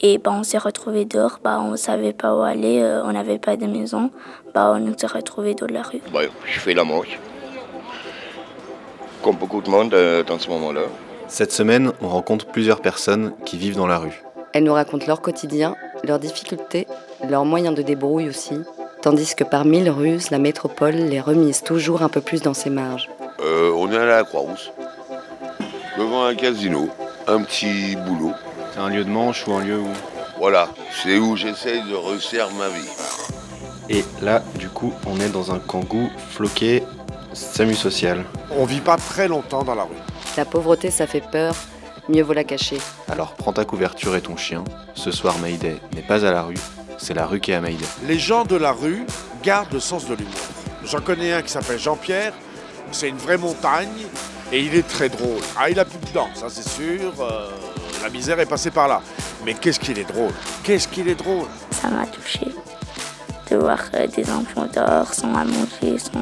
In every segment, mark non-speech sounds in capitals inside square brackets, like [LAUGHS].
Et bah, on s'est retrouvés dehors, bah, on savait pas où aller, euh, on n'avait pas de maison, bah, on s'est retrouvés dans la rue. Bah, je fais la manche. Comme beaucoup de monde euh, dans ce moment-là. Cette semaine, on rencontre plusieurs personnes qui vivent dans la rue. Elles nous racontent leur quotidien, leurs difficultés, leurs moyens de débrouille aussi, tandis que par mille ruses, la métropole les remise toujours un peu plus dans ses marges. Euh, on est allé à la Croix-Rousse. Devant un casino. Un petit boulot. C'est un lieu de manche ou un lieu où... Voilà, c'est où j'essaye de réussir ma vie. Et là, du coup, on est dans un kangou floqué SAMU social. On vit pas très longtemps dans la rue. La pauvreté, ça fait peur, mieux vaut la cacher. Alors prends ta couverture et ton chien. Ce soir, Mayday n'est pas à la rue, c'est la rue qui est à Mayday. Les gens de la rue gardent le sens de l'humour. J'en connais un qui s'appelle Jean-Pierre. C'est une vraie montagne et il est très drôle. Ah, il a plus de dents, ça c'est sûr. euh, la misère est passée par là. Mais qu'est-ce qu'il est drôle Qu'est-ce qu'il est drôle Ça m'a touché de voir euh, des enfants dehors sans à manger, sans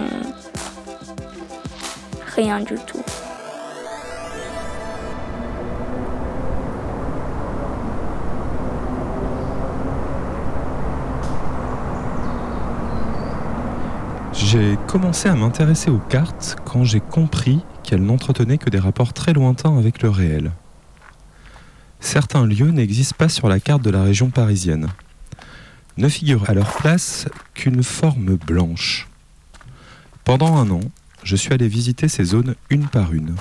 rien du tout. J'ai commencé à m'intéresser aux cartes quand j'ai compris qu'elles n'entretenaient que des rapports très lointains avec le réel. Certains lieux n'existent pas sur la carte de la région parisienne. Ne figure à leur place qu'une forme blanche. Pendant un an, je suis allé visiter ces zones une par une.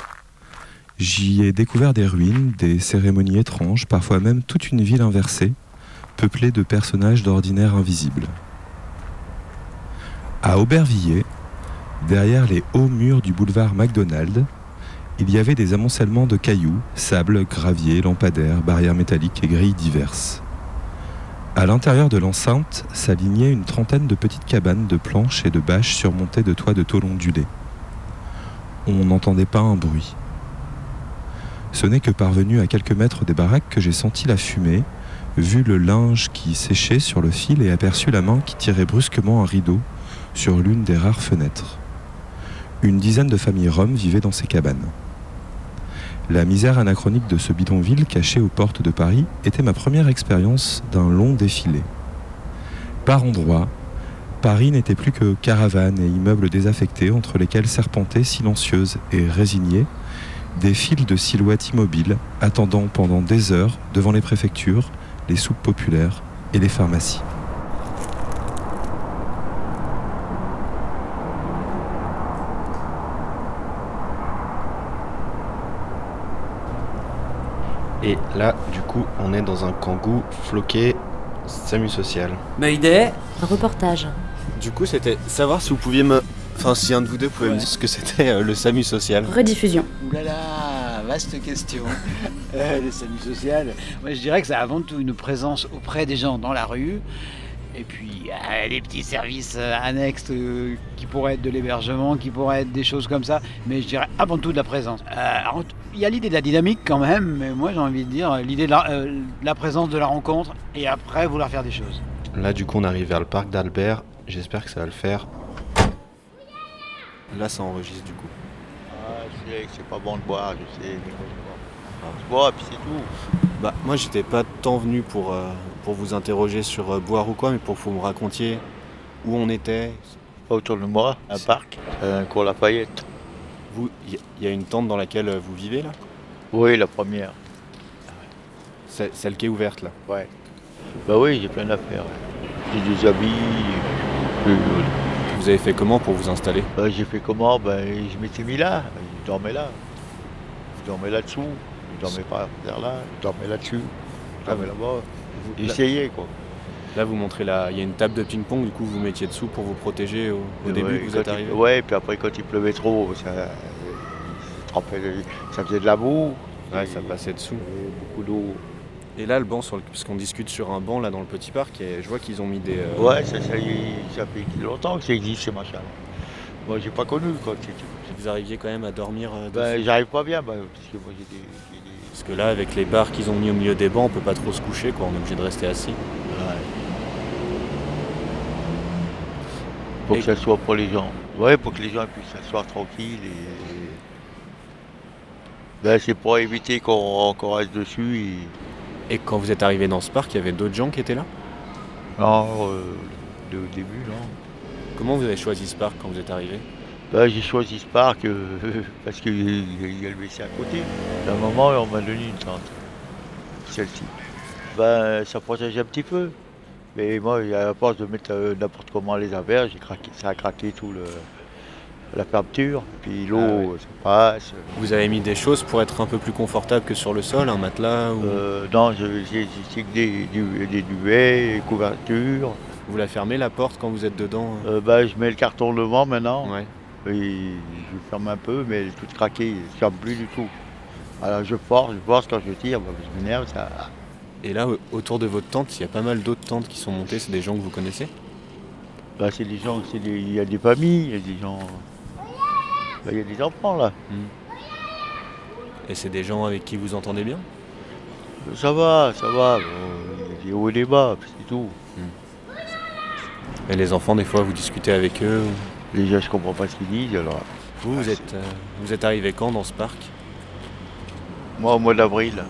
J'y ai découvert des ruines, des cérémonies étranges, parfois même toute une ville inversée, peuplée de personnages d'ordinaire invisibles. À Aubervilliers, derrière les hauts murs du boulevard McDonald, il y avait des amoncellements de cailloux, sable, gravier, lampadaires, barrières métalliques et grilles diverses. À l'intérieur de l'enceinte s'alignaient une trentaine de petites cabanes de planches et de bâches surmontées de toits de tôle ondulés. On n'entendait pas un bruit. Ce n'est que parvenu à quelques mètres des baraques que j'ai senti la fumée, vu le linge qui séchait sur le fil et aperçu la main qui tirait brusquement un rideau sur l'une des rares fenêtres. Une dizaine de familles roms vivaient dans ces cabanes. La misère anachronique de ce bidonville caché aux portes de Paris était ma première expérience d'un long défilé. Par endroits, Paris n'était plus que caravanes et immeubles désaffectés entre lesquels serpentaient silencieuses et résignées des files de silhouettes immobiles attendant pendant des heures devant les préfectures, les soupes populaires et les pharmacies. Et là, du coup, on est dans un kangou floqué SAMU social. Mayday Un reportage. Du coup, c'était savoir si vous pouviez me... Enfin, si un de vous deux pouvait me dire ce que c'était euh, le SAMU social. Rediffusion. Oulala, vaste question. [LAUGHS] Euh, le SAMU social, moi je dirais que c'est avant tout une présence auprès des gens dans la rue. Et puis euh, les petits services euh, annexes euh, qui pourraient être de l'hébergement, qui pourraient être des choses comme ça. Mais je dirais avant tout de la présence. Euh, alors, il y a l'idée de la dynamique quand même, mais moi j'ai envie de dire l'idée de la, euh, de la présence de la rencontre et après vouloir faire des choses. Là, du coup, on arrive vers le parc d'Albert. J'espère que ça va le faire. Là, ça enregistre du coup. Ah, je sais que c'est pas bon de boire, je sais, mais je bois. Je bois, puis c'est tout. Bah, moi, j'étais pas tant venu pour, euh, pour vous interroger sur euh, boire ou quoi, mais pour que vous me racontiez où on était. Pas autour de moi, un parc, un cours Lafayette. Vous, il y, y a une tente dans laquelle euh, vous vivez là? Oui, la première. C'est Celle qui est ouverte là? Ouais. Bah oui, j'ai plein d'affaires. j'ai des habits. euh, Vous avez fait comment pour vous installer? Bah, j'ai fait comment? Ben, Je m'étais mis là, je dormais là. Je dormais là-dessous, je dormais pas vers là, je dormais là-dessus, je dormais là-bas. J'essayais quoi. Là, vous montrez là, il y a une table de ping-pong, du coup, vous mettiez dessous pour vous protéger au, au début Ouais, que vous êtes il- arrivé Ouais, puis après quand il pleuvait trop, ça, il ça faisait de la boue. Ouais, ça passait dessous. Beaucoup d'eau. Et là, le banc, sur le... puisqu'on discute sur un banc là dans le petit parc, et je vois qu'ils ont mis des. euh, Ouais, ça, ça, y- ça fait longtemps que ça existe ces machins. Moi j'ai pas connu quand c'était. Vous arriviez quand même à dormir euh, Ben, dessus j'arrive pas bien, ben, parce que moi j'ai des. j'ai des- Parce que là, avec les barres qu'ils ont mis au milieu des bancs, on peut pas trop se coucher, quoi. On est obligé de rester assis. Pour que ça soit pour les gens. Ouais, pour que les gens puissent s'asseoir tranquilles et. Ben, c'est pour éviter qu'on qu'on reste dessus et. Et quand vous êtes arrivé dans ce parc, il y avait d'autres gens qui étaient là? Non, euh, de- au début, non. Comment vous avez choisi ce parc quand vous êtes arrivé? Ben, j'ai choisi ce parc euh, [LAUGHS] parce qu'il y, a- le WC à côté. À un moment, on m'a donné une tente. Celle-ci. Ben, ça protège un petit peu. Mais moi, à force de mettre euh, n'importe comment les affaires, j'ai craqué, ça a craqué tout le, la fermeture. Puis l'eau, ça passe. Vous avez mis des choses pour être un peu plus confortable que sur le sol, un matelas ou... Euh, non, je- j'ai des, du- des duvets, des couvertures. Vous la fermez la porte quand vous êtes dedans Euh, ben, je mets le carton devant maintenant. Ouais. Et je ferme un peu, mais elle est toute craquée, elle ne ferme plus du tout. Alors je force, je force quand je tire, je m'énerve, ça. Et là, au- autour de votre tente, il y a pas mal d'autres tentes qui sont montées. C'est des gens que vous connaissez? Ben, c'est des gens, c'est des- il y a des familles, il y a des gens. ben, il y a des enfants là. Et c'est des gens avec qui vous entendez bien? Ça va, ça va. il y a des hauts et des bas, c'est tout. Et les enfants, des fois, vous discutez avec eux ou- Déjà, je comprends pas ce qu'ils disent, alors. Vous, vous êtes, euh, vous êtes arrivé quand dans ce parc? Moi, au mois d'avril.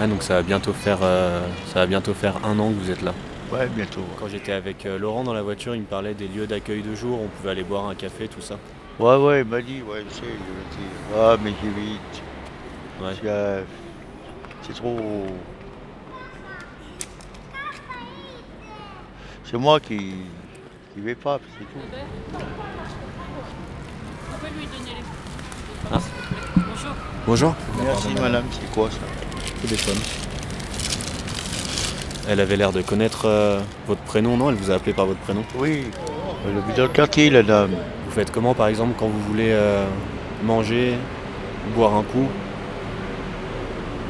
Ah, donc ça va bientôt faire, euh, ça va bientôt faire un an que vous êtes là. Ouais, bientôt. Quand j'étais avec euh, Laurent dans la voiture, il me parlait des lieux d'accueil de jour. On pouvait aller boire un café, tout ça. Ouais, ouais, il m'a dit, ouais, je sais, je sais. Ah, mais j'évite. Parce que, euh, C'est trop. C'est moi qui qui vais pas, c'est tout. Ah. Bonjour. Merci madame, c'est quoi ça? Téléphone. Elle avait l'air de connaître euh, votre prénom, non? Elle vous a appelé par votre prénom? Oui, elle habite dans le quartier, la dame. Vous faites comment, par exemple, quand vous voulez euh, manger, boire un coup?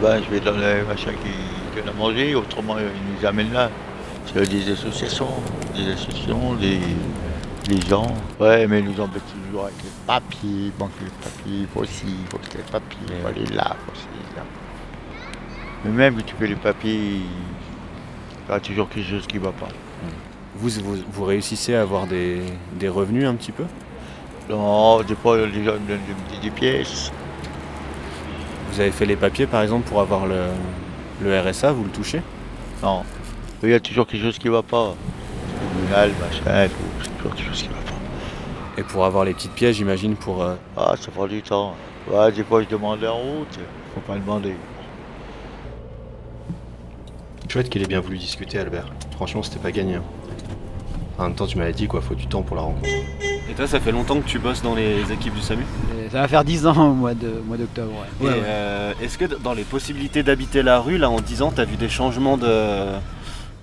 Ben, je vais dans les machins qui donnent à manger, autrement ils nous amènent là. C'est des associations, des associations, des, gens. Ouais, mais ils nous embêtent toujours avec les papiers, manque les papiers, il faut ci, il faut tel papier, il faut aller là, il faut ci, là. Mais même tu fais les papiers, il y a toujours quelque chose qui ne va pas. vous, vous, vous réussissez à avoir des, des revenus un petit peu? Non, des fois des, pièces. Vous avez fait les papiers, par exemple, pour avoir le, le RSA, vous le touchez? Non. Il y a toujours quelque chose qui ne va pas. Tribunal, machin, toujours quelque chose qui ne va pas. Et pour avoir les petites pièces, j'imagine, pour... euh, Ah, ça prend du temps. Ouais, des fois je demande en route, faut pas demander. Chouette qu'il ait bien voulu discuter, Albert. Franchement, c'était pas gagné. hein. En même temps, tu m'avais dit quoi, faut du temps pour la rencontre. Et toi, ça fait longtemps que tu bosses dans les équipes du SAMU? Et ça va faire 10 ans au mois de- au mois d'octobre. ouais. Et Ouais, ouais. euh, est-ce que dans les possibilités d'habiter la rue, là, en 10 ans, t'as vu des changements de...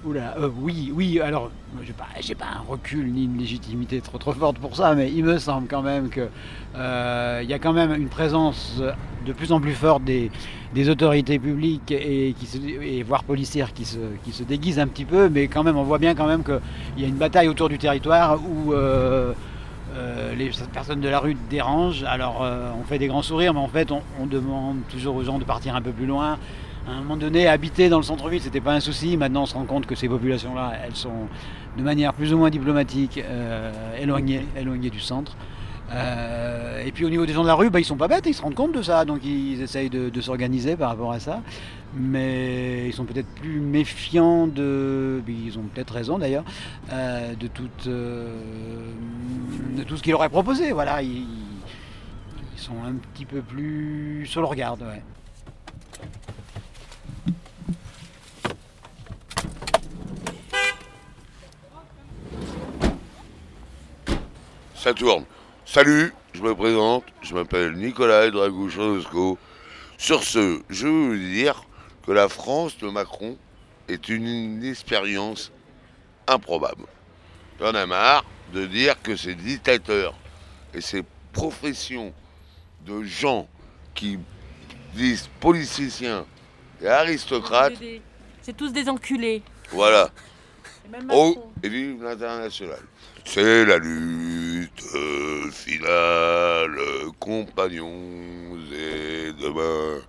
Oula, euh, oui, oui, alors, j'ai pas, pas un recul ni une légitimité trop forte pour ça, mais il me semble quand même que euh, y a quand même une présence de plus en plus forte des, autorités publiques et, voire policières qui se, déguisent un petit peu, mais quand même on voit bien quand même qu'il y a une bataille autour du territoire où euh, les personnes de la rue dérangent. Alors on fait des grands sourires, mais en fait on demande toujours aux gens de partir un peu plus loin. À un moment donné, habiter dans le centre-ville, c'était pas un souci. Maintenant, on se rend compte que ces populations-là, elles sont de manière plus ou moins diplomatique euh, éloignées, éloignées du centre. Euh, et puis au niveau des gens de la rue, bah, ils sont pas bêtes, ils se rendent compte de ça, donc ils essayent de, s'organiser par rapport à ça. Mais ils sont peut-être plus méfiants de, ils ont peut-être raison d'ailleurs, euh, de, tout ce qu'ils leur proposé. Voilà, ils, ils sont un petit peu plus sur le regard. Ça tourne. Salut, je me présente, je m'appelle Nicolas Dragouchosco. Sur ce, je veux vous dire que la France de Macron est une expérience improbable. J'en ai marre de dire que ces dictateurs et ces professions de gens qui disent politiciens et aristocrates, C'est tous des enculés. voilà. Et même Oh, et vive l'international. C'est la lutte euh, finale, compagnons et demain.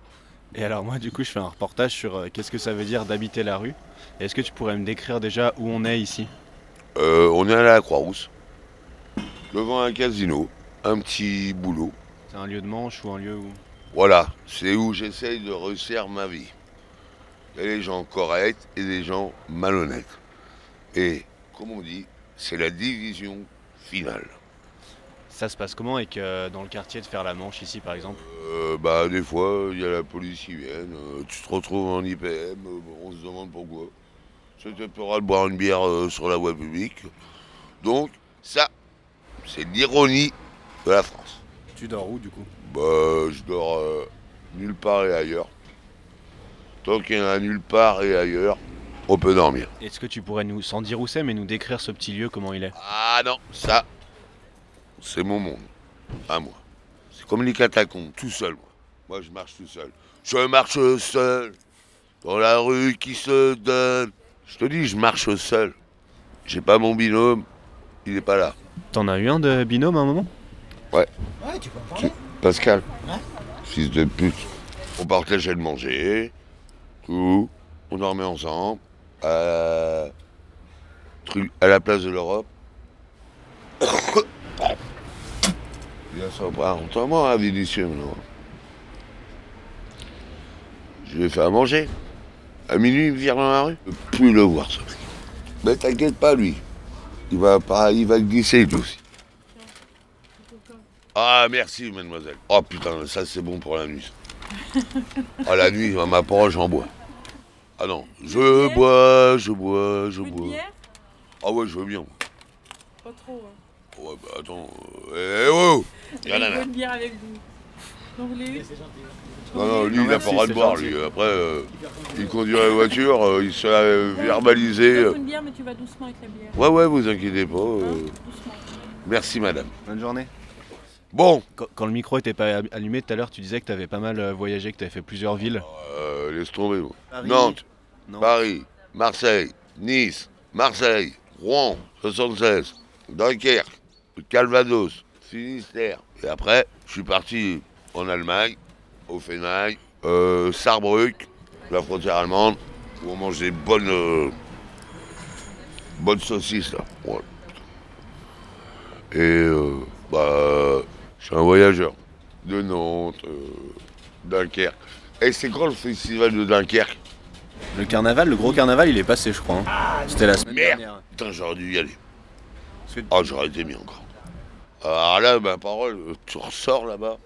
Et alors moi du coup je fais un reportage sur euh, qu'est-ce que ça veut dire d'habiter la rue. Est-ce que tu pourrais me décrire déjà où on est ici? Euh, on est à la Croix-Rousse, devant un casino, un petit boulot. C'est un lieu de manche ou un lieu où... Voilà, c'est où j'essaye de réussir ma vie. Il y a des gens corrects et des gens malhonnêtes. Et, comme on dit, c'est la division finale. Ça se passe comment avec euh, dans le quartier de faire la manche ici par exemple? Euh, bah, des fois, il y a la police qui vient, euh, tu te retrouves en IPM, euh, on se demande pourquoi. C'était pour de boire une bière euh, sur la voie publique. Donc, ça, c'est l'ironie de la France. Tu dors où du coup? Bah, je dors euh, nulle part et ailleurs. Tant qu'il y en a nulle part et ailleurs, on peut dormir. Est-ce que tu pourrais nous, sans dire où c'est, mais nous décrire ce petit lieu, comment il est? Ah non, ça, c'est mon monde, à moi. C'est comme les catacombes, tout seul, moi. Moi, je marche tout seul. Je marche seul, dans la rue qui se donne. Je te dis, je marche seul. J'ai pas mon binôme, il est pas là. T'en as eu un de binôme à un moment? Ouais. Ouais, tu peux en Pascal. Fils de pute. On partageait le manger, tout. On dormait ensemble. À, à la place de l'Europe. [COUGHS] Bien sympa. Entends-moi, hein, Vinicius, maintenant. Je lui ai fait à manger. À minuit, il me vire dans la rue. Je peux plus le voir, ce mec. Mais t'inquiète pas, lui. Il va, pas, il va glisser, lui aussi. Ah, merci, mademoiselle. Oh putain, ça c'est bon pour la nuit. [LAUGHS] Ah, la nuit, à ma parole, j'en bois. Ah non, je bois, je bois, je bois. Ah ouais, je veux bien. Pas trop. Hein. Ouais, bah attends. euh, Eh oh Il Y'en a une bière avec vous. Donc vous voulez Non, non, lui, Non, il a merci, pas le droit de c'est boire, gentil. lui. Après, euh, il conduit la voiture, euh, il se l'a verbalisé. Je euh. t'offre une bière, mais tu vas doucement avec la bière. Ouais, ouais, vous inquiétez pas. euh. Doucement. Merci, madame. Bonne journée. Bon. Quand, quand le micro était pas allumé tout à l'heure, tu disais que tu avais pas mal euh, voyagé, que tu avais fait plusieurs villes. Euh, laisse tomber, moi. Paris. Nantes, Non. Paris, Marseille, Nice, Marseille, Rouen, 76, Dunkerque, Calvados, Finistère. Et après, je suis parti en Allemagne, au Fenaille, euh, Saarbrück, la frontière allemande, où on mange des bonnes, euh, bonnes saucisses, là. Ouais. Et, euh, bah, je suis un voyageur de Nantes, euh, Dunkerque. Et c'est quand le festival de Dunkerque? Le carnaval, le gros carnaval, il est passé, je crois. hein. C'était la semaine Merde dernière. Putain, j'aurais dû y aller. Ah, j'aurais été mis encore. Alors là, ma parole, tu ressors là-bas,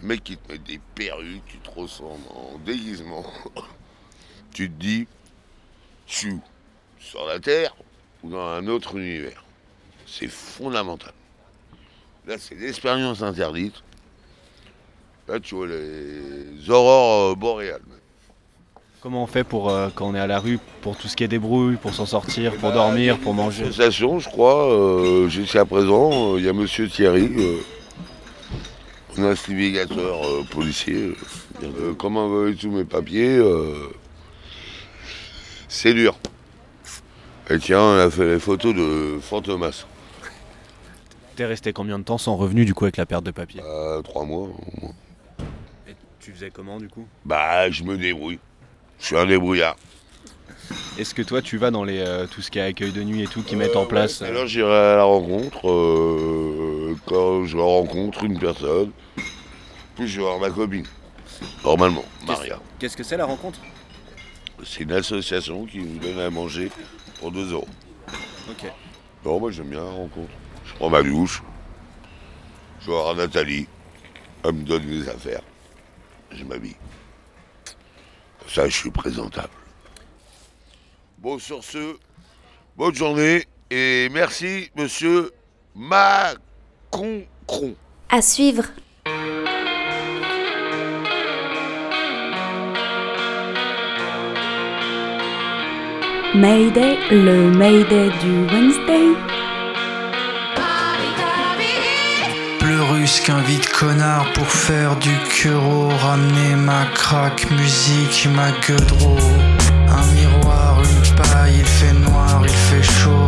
le mec qui te met des perruques, qui te ressemble en déguisement. [LAUGHS] tu te dis, où Sur la Terre ou dans un autre univers? C'est fondamental. Là, c'est l'expérience interdite. Là, tu vois les aurores euh, boréales. Comment on fait pour, euh, quand on est à la rue, pour tout ce qui est débrouille, pour s'en sortir, pour bah, dormir, pour manger Association, je crois, euh, jusqu'à présent, euh, il y a Monsieur Thierry, un investigateur policier. euh, euh, comme envoyer tous mes papiers, c'est dur. Et tiens, on a fait les photos de Fantomas. T'es resté combien de temps sans revenu du coup avec la perte de papier Euh, trois mois. au moins. Tu faisais comment du coup? Bah, je me débrouille. Je suis un débrouillard. Est-ce que toi tu vas dans les euh, tout ce qui est accueil de nuit et tout qui mettent en place euh, Alors j'irai à la rencontre euh, quand je rencontre une personne. Puis je vais voir ma copine. Normalement, Maria. Qu'est-ce que c'est la rencontre? C'est une association qui nous donne à manger pour 2 euros. Ok. Non, moi j'aime bien la rencontre. Prends ma douche. Je Nathalie. Elle me donne les affaires. Je m'habille. Ça, je suis présentable. Bon, sur ce, bonne journée et merci, monsieur concron. À suivre. Mayday, le Mayday du Wednesday. Pleurus qu'un vide connard pour faire du curo, ramener ma craque musique, ma gueudreau. Un miroir, une paille, il fait noir, il fait chaud,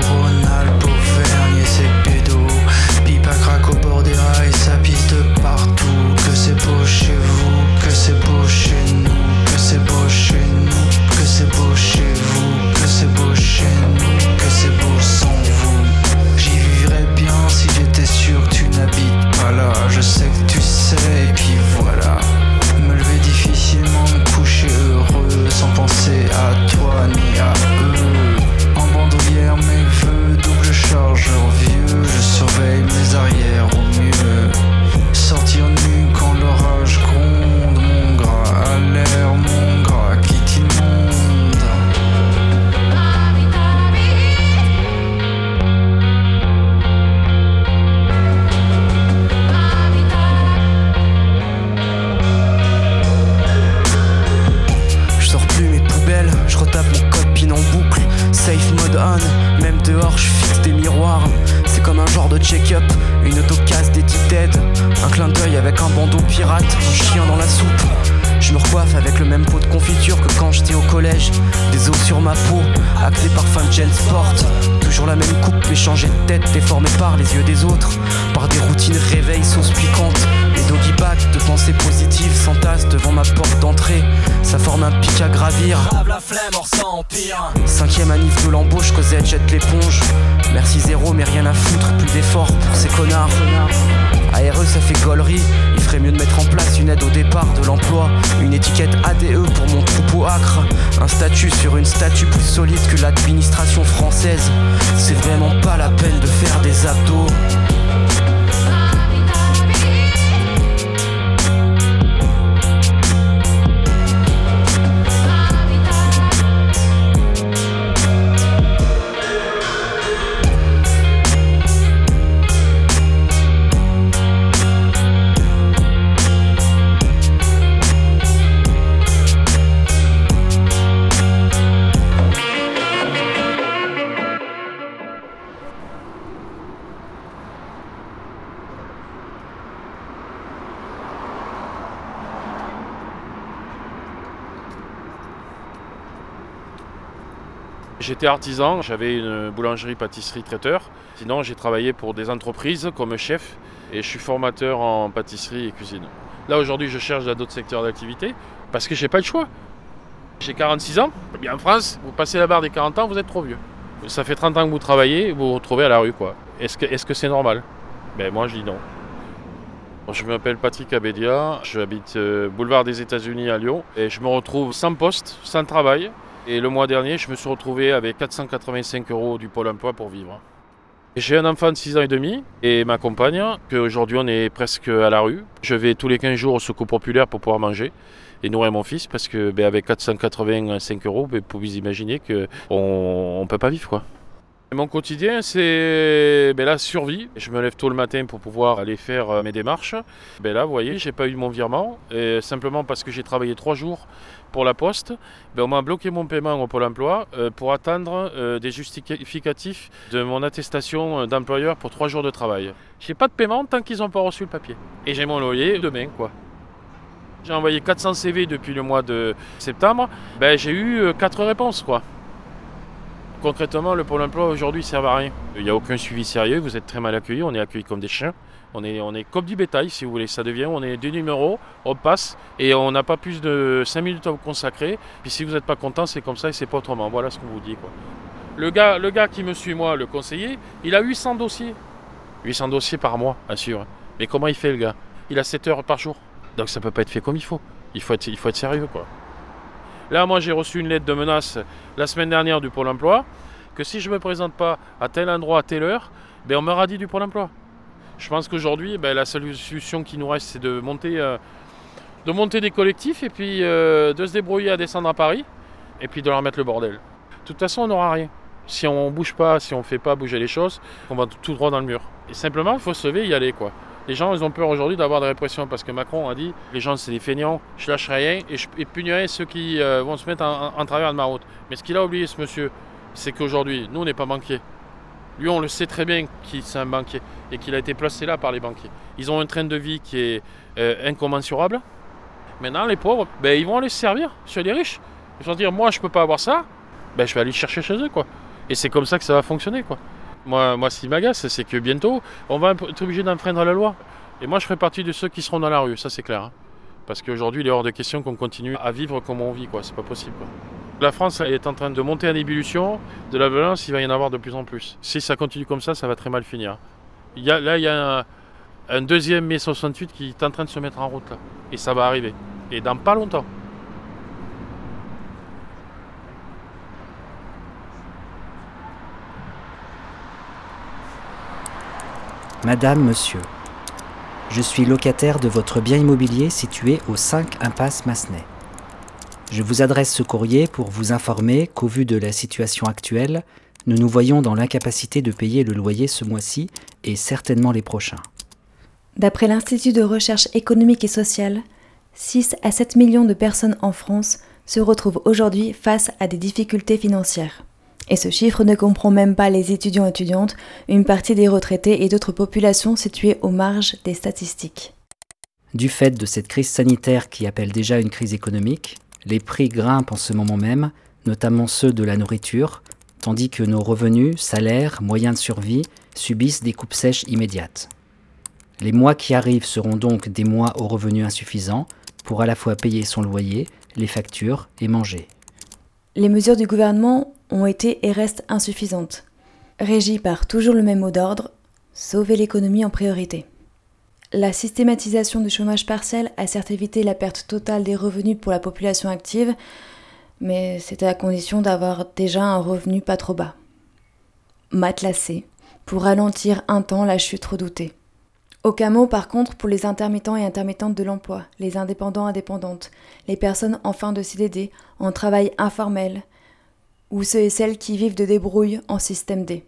ressent empire. Cinquième de l'embauche, Cosette jette l'éponge. Merci zéro, mais rien à foutre, plus d'efforts pour ces connards. ARE, ça fait gaulerie. Il ferait mieux de mettre en place une aide au départ de l'emploi. Une étiquette ADE pour mon troupeau acre. Un statut sur une statue plus solide que l'administration française. C'est vraiment pas la peine de faire des abdos. J'étais artisan, j'avais une boulangerie, pâtisserie, traiteur. Sinon, j'ai travaillé pour des entreprises comme chef et je suis formateur en pâtisserie et cuisine. Là, aujourd'hui, je cherche dans d'autres secteurs d'activité parce que j'ai pas le choix. J'ai 46 ans. Bien en France, vous passez la barre des 40 ans, vous êtes trop vieux. Ça fait 30 ans que vous travaillez, vous vous retrouvez à la rue, quoi. Est-ce que c'est normal? Ben moi, je dis non. Je m'appelle Patrick Abédia, j'habite euh, boulevard des États-Unis à Lyon et je me retrouve sans poste, sans travail. Et le mois dernier, je me suis retrouvé avec 485 euros du Pôle emploi pour vivre. J'ai un enfant de 6 ans et demi et ma compagne, qu'aujourd'hui on est presque à la rue. Je vais tous les 15 jours au secours populaire pour pouvoir manger et nourrir mon fils parce que ben, avec 485 euros, ben, vous pouvez imaginer qu'on ne peut pas vivre. quoi. Mon quotidien, c'est ben, la survie. Je me lève tôt le matin pour pouvoir aller faire euh, mes démarches. Ben là, vous voyez, j'ai pas eu mon virement, simplement parce que j'ai travaillé trois jours pour la poste. Ben, on m'a bloqué mon paiement au Pôle emploi euh, pour attendre euh, des justificatifs de mon attestation d'employeur pour trois jours de travail. J'ai pas de paiement tant qu'ils n'ont pas reçu le papier. Et j'ai mon loyer demain, quoi. J'ai envoyé 400 CV depuis le mois de septembre. J'ai eu 4 réponses, quoi. Concrètement, le Pôle emploi aujourd'hui ne sert à rien. Il n'y a aucun suivi sérieux, vous êtes très mal accueillis, on est accueillis comme des chiens. On est, comme du bétail, si vous voulez. Ça devient, on est des numéros, on passe et on n'a pas plus de 5 minutes à vous consacrer. Puis si vous n'êtes pas content, c'est comme ça et c'est pas autrement. Voilà ce qu'on vous dit. Le, gars, le gars qui me suit, moi, le conseiller, il a 800 dossiers. 800 dossiers par mois, sûr. Mais comment il fait, le gars? Il a 7 heures par jour. Donc ça peut pas être fait comme il faut. Il faut être, il faut être sérieux, quoi. Là, moi, j'ai reçu une lettre de menace la semaine dernière du Pôle emploi que si je ne me présente pas à tel endroit, à telle heure, ben, on me radie du Pôle emploi. Je pense qu'aujourd'hui, ben, la seule solution qui nous reste, c'est de monter, euh, des collectifs et puis euh, de se débrouiller à descendre à Paris et puis de leur mettre le bordel. De toute façon, on n'aura rien. Si on bouge pas, si on fait pas bouger les choses, on va tout droit dans le mur. Et simplement, il faut se lever et y aller, quoi. Les gens, ils ont peur aujourd'hui d'avoir des répressions parce que Macron a dit les gens, c'est des feignants, je lâche rien et je punirai ceux qui euh, vont se mettre en, travers de ma route. Mais ce qu'il a oublié, ce monsieur, c'est qu'aujourd'hui, nous, on n'est pas banquiers. Lui, on le sait très bien qu'il c'est un banquier et qu'il a été placé là par les banquiers. Ils ont un train de vie qui est euh, incommensurable. Maintenant, les pauvres, ben, ils vont aller se servir sur les riches. Ils vont dire, moi, je peux pas avoir ça, ben, je vais aller le chercher chez eux, quoi. Et c'est comme ça que ça va fonctionner, quoi. Moi, moi ce qui m'agace, c'est que bientôt, on va être obligé d'enfreindre la loi. Et moi, je ferai partie de ceux qui seront dans la rue, ça c'est clair. hein. Parce qu'aujourd'hui, il est hors de question qu'on continue à vivre comme on vit, quoi. C'est pas possible. La France est en train de monter en ébullition. De la violence, il va y en avoir de plus en plus. Si ça continue comme ça, ça va très mal finir. Là, il y a un, un deuxième mai 68 qui est en train de se mettre en route, là. Et ça va arriver. Et dans pas longtemps. Madame, monsieur, je suis locataire de votre bien immobilier situé au 5 impasse Massenet. Je vous adresse ce courrier pour vous informer qu'au vu de la situation actuelle, nous nous voyons dans l'incapacité de payer le loyer ce mois-ci et certainement les prochains. D'après l'Institut de recherche économique et sociale, 6 à 7 millions de personnes en France se retrouvent aujourd'hui face à des difficultés financières. Et ce chiffre ne comprend même pas les étudiants et étudiantes, une partie des retraités et d'autres populations situées aux marges des statistiques. Du fait de cette crise sanitaire qui appelle déjà une crise économique, les prix grimpent en ce moment même, notamment ceux de la nourriture, tandis que nos revenus, salaires, moyens de survie subissent des coupes sèches immédiates. Les mois qui arrivent seront donc des mois aux revenus insuffisants pour à la fois payer son loyer, les factures et manger. Les mesures du gouvernement ont été et restent insuffisantes, régies par toujours le même mot d'ordre, sauver l'économie en priorité. La systématisation du chômage partiel a certes évité la perte totale des revenus pour la population active, mais c'était à condition d'avoir déjà un revenu pas trop bas. Matelassé, pour ralentir un temps la chute redoutée. Aucun mot par contre pour les intermittents et intermittentes de l'emploi, les indépendants indépendantes, les personnes en fin de CDD, en travail informel, ou ceux et celles qui vivent de débrouille en système D.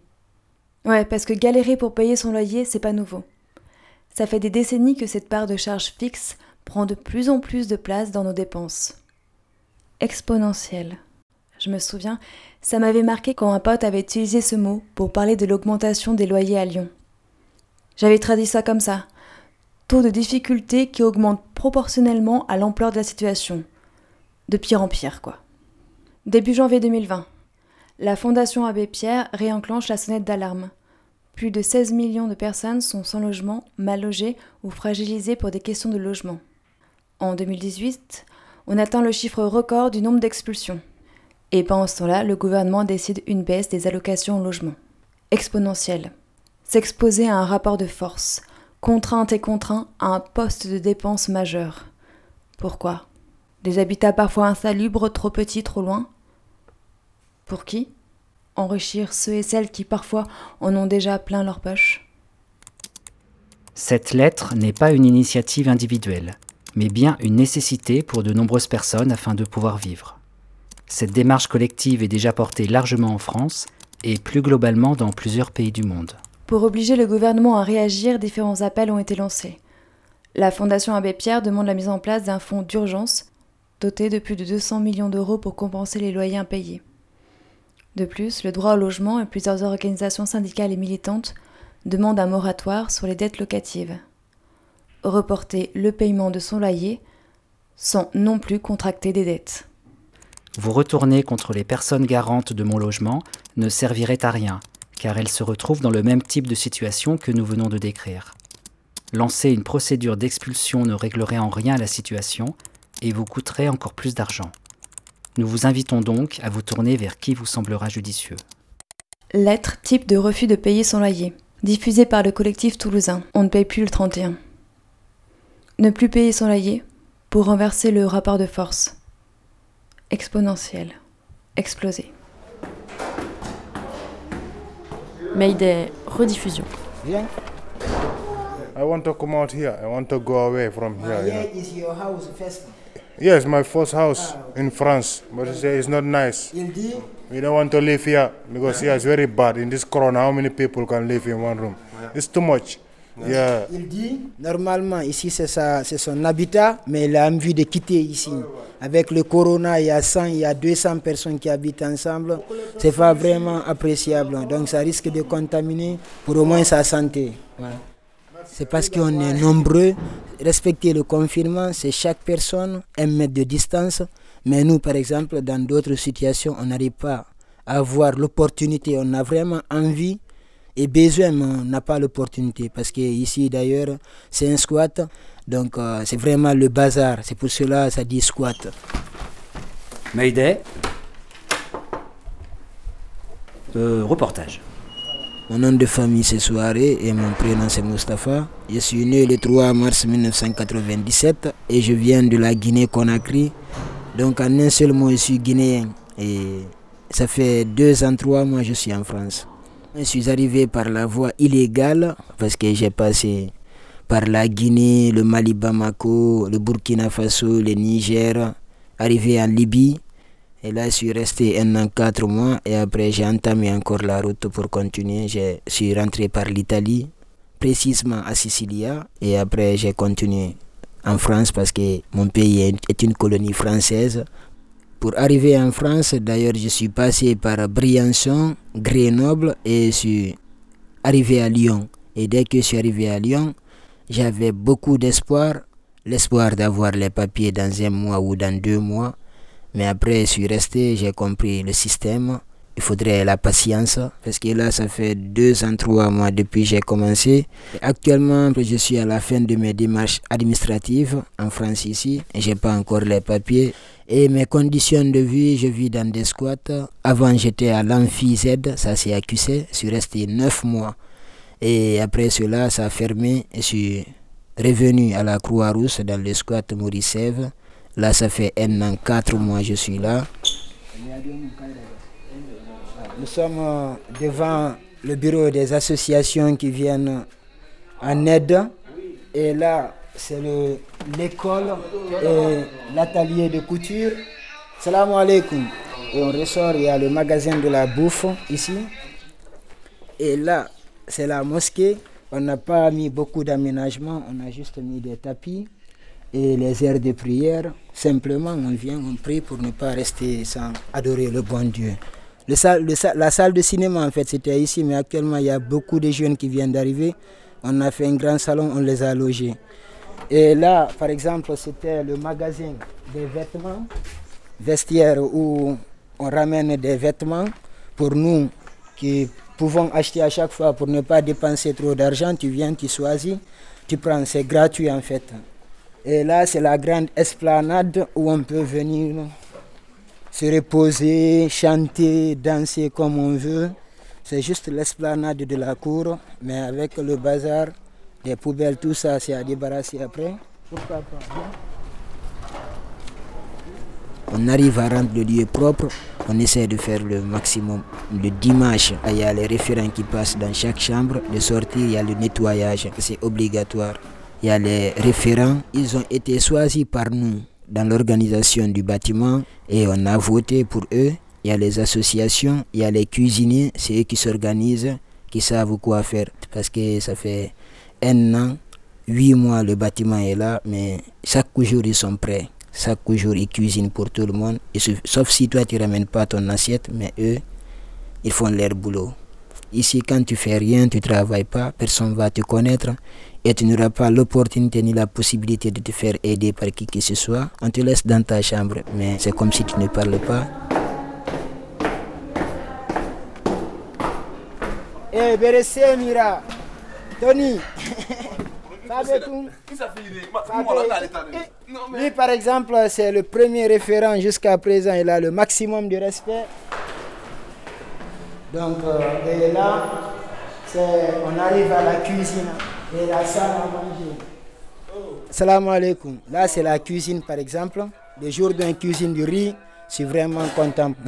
Ouais, parce que galérer pour payer son loyer, c'est pas nouveau. Ça fait des décennies que cette part de charge fixe prend de plus en plus de place dans nos dépenses. Exponentielle. Je me souviens, ça m'avait marqué quand un pote avait utilisé ce mot pour parler de l'augmentation des loyers à Lyon. J'avais traduit ça comme ça. Taux de difficulté qui augmente proportionnellement à l'ampleur de la situation. De pire en pire, quoi. Début janvier 2020, la Fondation Abbé Pierre réenclenche la sonnette d'alarme. Plus de 16 millions de personnes sont sans logement, mal logées ou fragilisées pour des questions de logement. En 2018, on atteint le chiffre record du nombre d'expulsions. Et pendant ce temps-là, le gouvernement décide une baisse des allocations au logement. Exponentielle. S'exposer à un rapport de force, contrainte et contraint à un poste de dépense majeur. Pourquoi? Des habitats parfois insalubres, trop petits, trop loin? Pour qui Enrichir ceux et celles qui parfois en ont déjà plein leur poche Cette lettre n'est pas une initiative individuelle, mais bien une nécessité pour de nombreuses personnes afin de pouvoir vivre. Cette démarche collective est déjà portée largement en France et plus globalement dans plusieurs pays du monde. Pour obliger le gouvernement à réagir, différents appels ont été lancés. La Fondation Abbé Pierre demande la mise en place d'un fonds d'urgence doté de plus de 200 millions d'euros pour compenser les loyers impayés. De plus, le droit au logement et plusieurs organisations syndicales et militantes demandent un moratoire sur les dettes locatives. Reporter le paiement de son loyer sans non plus contracter des dettes. Vous retourner contre les personnes garantes de mon logement ne servirait à rien, car elles se retrouvent dans le même type de situation que nous venons de décrire. Lancer une procédure d'expulsion ne réglerait en rien la situation et vous coûterait encore plus d'argent. Nous vous invitons donc à vous tourner vers qui vous semblera judicieux. Lettre type de refus de payer son loyer, diffusée par le collectif toulousain. On ne paye plus le 31. Ne plus payer son loyer pour renverser le rapport de force. Exponentiel. Exploser. Mayday, rediffusion. Yeah. I want to come out here. I want to go away from here. Know. is your house first. Yes, my first house in France, but it's, it's not nice. We don't want to live here because here it's very bad. In this corona, how many people can live in one room? It's too much. Yeah. Il dit, normalement, ici c'est son habitat, mais il a envie de quitter ici. Avec le corona, il y a 100, il y a 200 personnes qui habitent ensemble. C'est pas vraiment appréciable. Donc ça risque de contaminer pour au moins sa santé. Voilà. C'est parce qu'on est nombreux. Respecter le confinement, c'est chaque personne un mètre de distance. Mais nous, par exemple, dans d'autres situations, on n'arrive pas à avoir l'opportunité. On a vraiment envie et besoin, mais on n'a pas l'opportunité. Parce que ici, d'ailleurs, c'est un squat. Donc, euh, c'est vraiment le bazar. C'est pour cela que ça dit squat. Mayday. Euh, reportage. Mon nom de famille c'est Soirée et mon prénom c'est Mustapha. Je suis né le 3 mars 1997 et je viens de la Guinée-Conakry. Donc en un seul mot, je suis guinéen. Et ça fait deux ans, trois mois je suis en France. Je suis arrivé par la voie illégale parce que j'ai passé par la Guinée, le Mali Bamako, le Burkina Faso, le Niger, arrivé en Libye. Et là, je suis resté un an, quatre mois. Et après, j'ai entamé encore la route pour continuer. Je suis rentré par l'Italie, précisément à Sicilia. Et après, j'ai continué en France parce que mon pays est- une colonie française. Pour arriver en France, d'ailleurs, je suis passé par Briançon, Grenoble et je suis arrivé à Lyon. Et dès que je suis arrivé à Lyon, j'avais beaucoup d'espoir. L'espoir d'avoir les papiers dans un mois ou dans deux mois. Mais après, je suis resté, j'ai compris le système. Il faudrait la patience parce que là, ça fait deux ans, trois mois depuis que j'ai commencé. Actuellement, je suis à la fin de mes démarches administratives en France ici. et J'ai pas encore les papiers. Et mes conditions de vie, je vis dans des squats. Avant, j'étais à l'Amphi Z, ça c'est QC. Je suis resté neuf mois. Et après cela, ça a fermé. Je suis revenu à la Croix-Rousse dans le squat Maurice. Là, ça fait un an, quatre mois je suis là. Nous sommes euh, devant le bureau des associations qui viennent en aide. Et là, c'est le- l'école et l'atelier de couture. Salam alaikum. Et on ressort, il y a le magasin de la bouffe ici. Et là, c'est la mosquée. On n'a pas mis beaucoup d'aménagement, on a juste mis des tapis et les heures de prière. Simplement, on vient, on prie pour ne pas rester sans adorer le bon Dieu. Le le la salle de cinéma, en fait, c'était ici, mais actuellement, il y a beaucoup de jeunes qui viennent d'arriver. On a fait un grand salon, on les a logés. Et là, par exemple, c'était le magasin des vêtements, vestiaires où on ramène des vêtements pour nous qui pouvons acheter à chaque fois pour ne pas dépenser trop d'argent. Tu viens, tu choisis, tu prends, c'est gratuit en fait. Et là, c'est la grande esplanade où on peut venir se reposer, chanter, danser comme on veut. C'est juste l'esplanade de la cour, mais avec le bazar, les poubelles, tout ça, c'est à débarrasser après. Pourquoi pas hein? On arrive à rendre le lieu propre, on essaie de faire le maximum. Le dimanche, il y a les référents qui passent dans chaque chambre. De sortir, il y a le nettoyage, c'est obligatoire. Il y a les référents, ils ont été choisis par nous dans l'organisation du bâtiment et on a voté pour eux. Il y a les associations, il y a les cuisiniers, c'est eux qui s'organisent, qui savent quoi faire. Parce que ça fait un an, huit mois, le bâtiment est là, mais chaque jour ils sont prêts. Chaque jour ils cuisinent pour tout le monde. Sauf- si toi tu ramènes pas ton assiette, mais eux, ils font leur boulot. Ici, quand tu fais rien, tu travailles pas, personne va te connaître et tu n'auras pas l'opportunité ni la possibilité de te faire aider par qui que ce soit. On te laisse dans ta chambre, mais c'est comme si tu ne parles pas. Eh, Mira. Tony. Lui, par exemple, c'est le premier référent jusqu'à présent. Il a le maximum de respect. Donc, euh, et là, c'est- on arrive à la cuisine et la salle à manger. Salam alaikum. Là, c'est la cuisine, par exemple. Le jour d'une cuisine du riz, je suis vraiment content. [LAUGHS]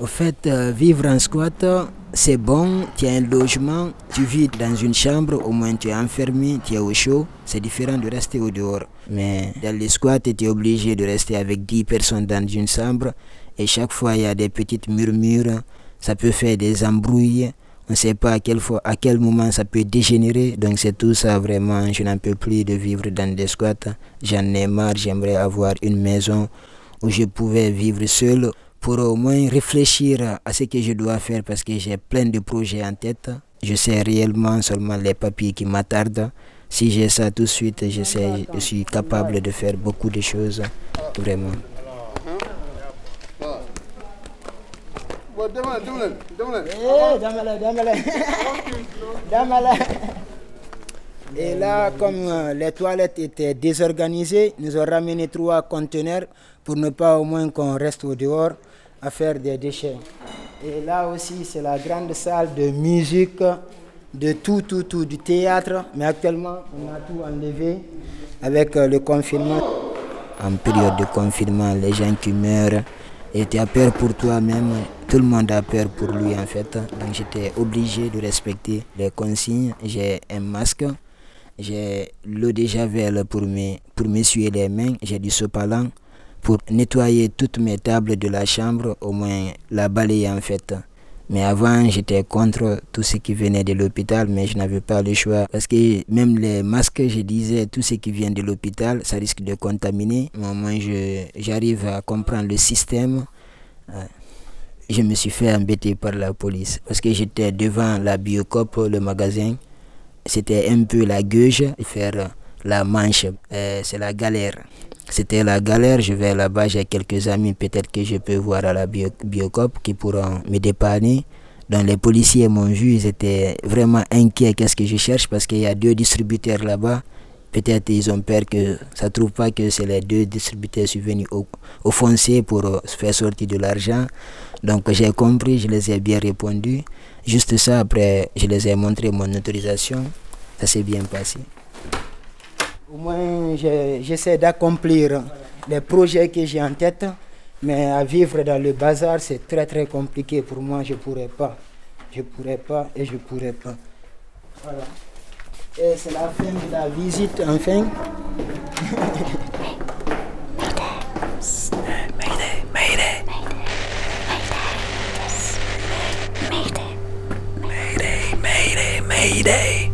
Au fait, euh, vivre en squat, c'est bon, tu as un logement, tu vis dans une chambre, au moins tu es enfermé, tu es au chaud, c'est différent de rester au dehors. Mais dans les squats, tu étais obligé de rester avec 10 personnes dans une chambre. Et chaque fois, il y a des petites murmures. Ça peut faire des embrouilles. On ne sait pas à quel, fois, à quel moment ça peut dégénérer. Donc c'est tout ça vraiment. Je n'en peux plus de vivre dans des squats. J'en ai marre. J'aimerais avoir une maison où je pouvais vivre seul pour au moins réfléchir à ce que je dois faire parce que j'ai plein de projets en tête. Je sais réellement seulement les papiers qui m'attardent. Si j'ai ça tout de suite, je, sais, je suis capable de faire beaucoup de choses, vraiment. [LAUGHS] Et là, comme euh, les toilettes étaient désorganisées, nous avons ramené trois conteneurs pour ne pas au moins qu'on reste au dehors à faire des déchets. Et là aussi, c'est la grande salle de musique, de tout, tout, tout, du théâtre. Mais actuellement, on a tout enlevé avec euh, le confinement. En période de confinement, les gens qui meurent, et tu as peur pour toi-même, tout le monde a peur pour lui en fait. Donc j'étais obligé de respecter les consignes. J'ai un masque, j'ai l'eau de javel pour m'essuyer pour les mains, j'ai du sopalan pour nettoyer toutes mes tables de la chambre, au moins la balayer en fait. Mais avant, j'étais contre tout ce qui venait de l'hôpital, mais je n'avais pas le choix. Parce que même les masques, je disais, tout ce qui vient de l'hôpital, ça risque de contaminer. Mais au moins, j'arrive à comprendre le système. Je me suis fait embêter par la police. Parce que j'étais devant la Biocop, le magasin. C'était un peu la gueule, faire la manche. C'est la galère. C'était la galère, je vais là-bas, j'ai quelques amis peut-être que je peux voir à la bio, Biocop qui pourront me dépanner. Donc les policiers m'ont vu, ils étaient vraiment inquiets qu'est-ce que je cherche? Parce qu'il y a deux distributeurs là-bas. Peut-être ils ont peur que ça ne trouve pas que c'est les deux distributeurs qui sont venus au, au foncier pour euh, faire sortir de l'argent. Donc j'ai compris, je les ai bien répondu. Juste ça, après, je les ai montré mon autorisation. Ça s'est bien passé. Au moins, j'essaie d'accomplir les projets que j'ai en tête, mais à vivre dans le bazar, c'est très très compliqué pour moi. Je ne pourrais pas. Je ne pourrais pas et je ne pourrais pas. Voilà. Et c'est la fin de la visite, enfin. Mayday, Mayday.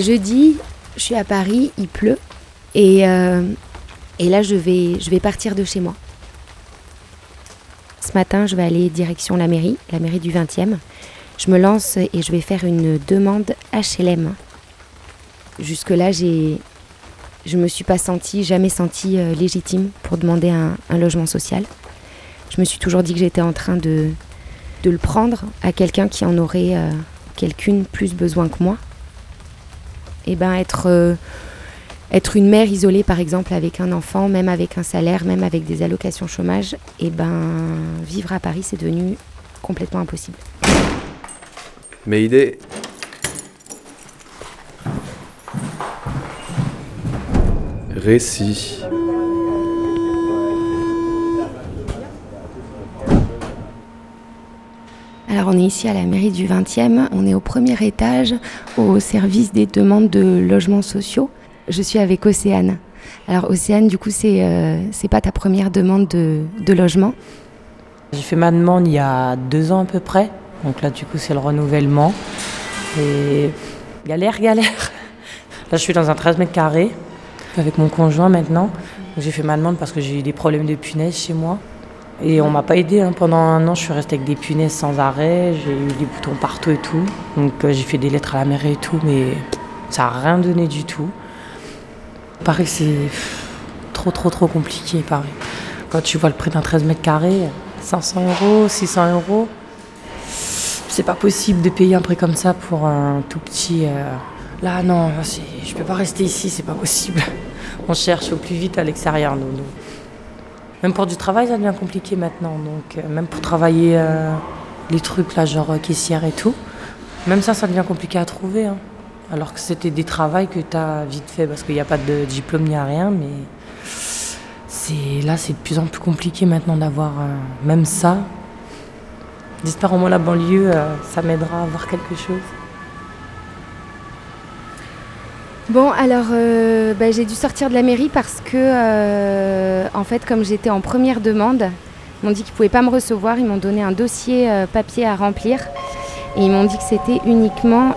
Jeudi, je suis à Paris, il pleut. Et, euh, et là, je vais, je vais partir de chez moi. Ce matin, je vais aller direction la mairie, la mairie du 20e. Je me lance et je vais faire une demande HLM. Jusque-là, j'ai, je me suis pas sentie, jamais sentie euh, légitime pour demander un, un, logement social. Je me suis toujours dit que j'étais en train de, de le prendre à quelqu'un qui en aurait euh, quelqu'une plus besoin que moi. Et ben être, euh, être une mère isolée par exemple avec un enfant, même avec un salaire, même avec des allocations chômage, et ben vivre à Paris c'est devenu complètement impossible. Mais idée. Récit. Alors on est ici à la mairie du 20e, on est au premier étage au service des demandes de logements sociaux. Je suis avec Océane. Alors Océane, du coup, c'est euh, pas ta première demande de, logement J'ai fait ma demande il y a deux ans à peu près. Donc là, du coup, c'est le renouvellement. Galère, galère. Là, je suis dans un 13 mètres carrés avec mon conjoint maintenant. J'ai fait ma demande parce que j'ai eu des problèmes de punaises chez moi. Et on m'a pas aidé. Hein. Pendant un an, je suis restée avec des punaises sans arrêt. J'ai eu des boutons partout et tout. Donc euh, j'ai fait des lettres à la mairie et tout, mais ça n'a rien donné du tout. Pareil, c'est trop, trop, trop compliqué. Pareil. Quand tu vois le prix d'un 13 mètres carrés, 500 euros, 600 euros, c'est pas possible de payer un prix comme ça pour un tout petit. Euh... Là, non, je peux pas rester ici, c'est pas possible. [LAUGHS] On cherche au plus vite à l'extérieur, nous. nous. Même pour du travail, ça devient compliqué maintenant. Donc, euh, même pour travailler euh, les trucs, là, genre euh, caissière et tout, même ça, ça devient compliqué à trouver. Hein. Alors que c'était des travails que tu as vite fait parce qu'il n'y a pas de diplôme ni rien, mais c'est là, c'est de plus en plus compliqué maintenant d'avoir même ça. J'espère au moins la banlieue, ça m'aidera à avoir quelque chose. Bon, alors euh, bah, j'ai dû sortir de la mairie parce que, euh, en fait, comme j'étais en première demande, ils m'ont dit qu'ils ne pouvaient pas me recevoir. Ils m'ont donné un dossier euh, papier à remplir et ils m'ont dit que c'était uniquement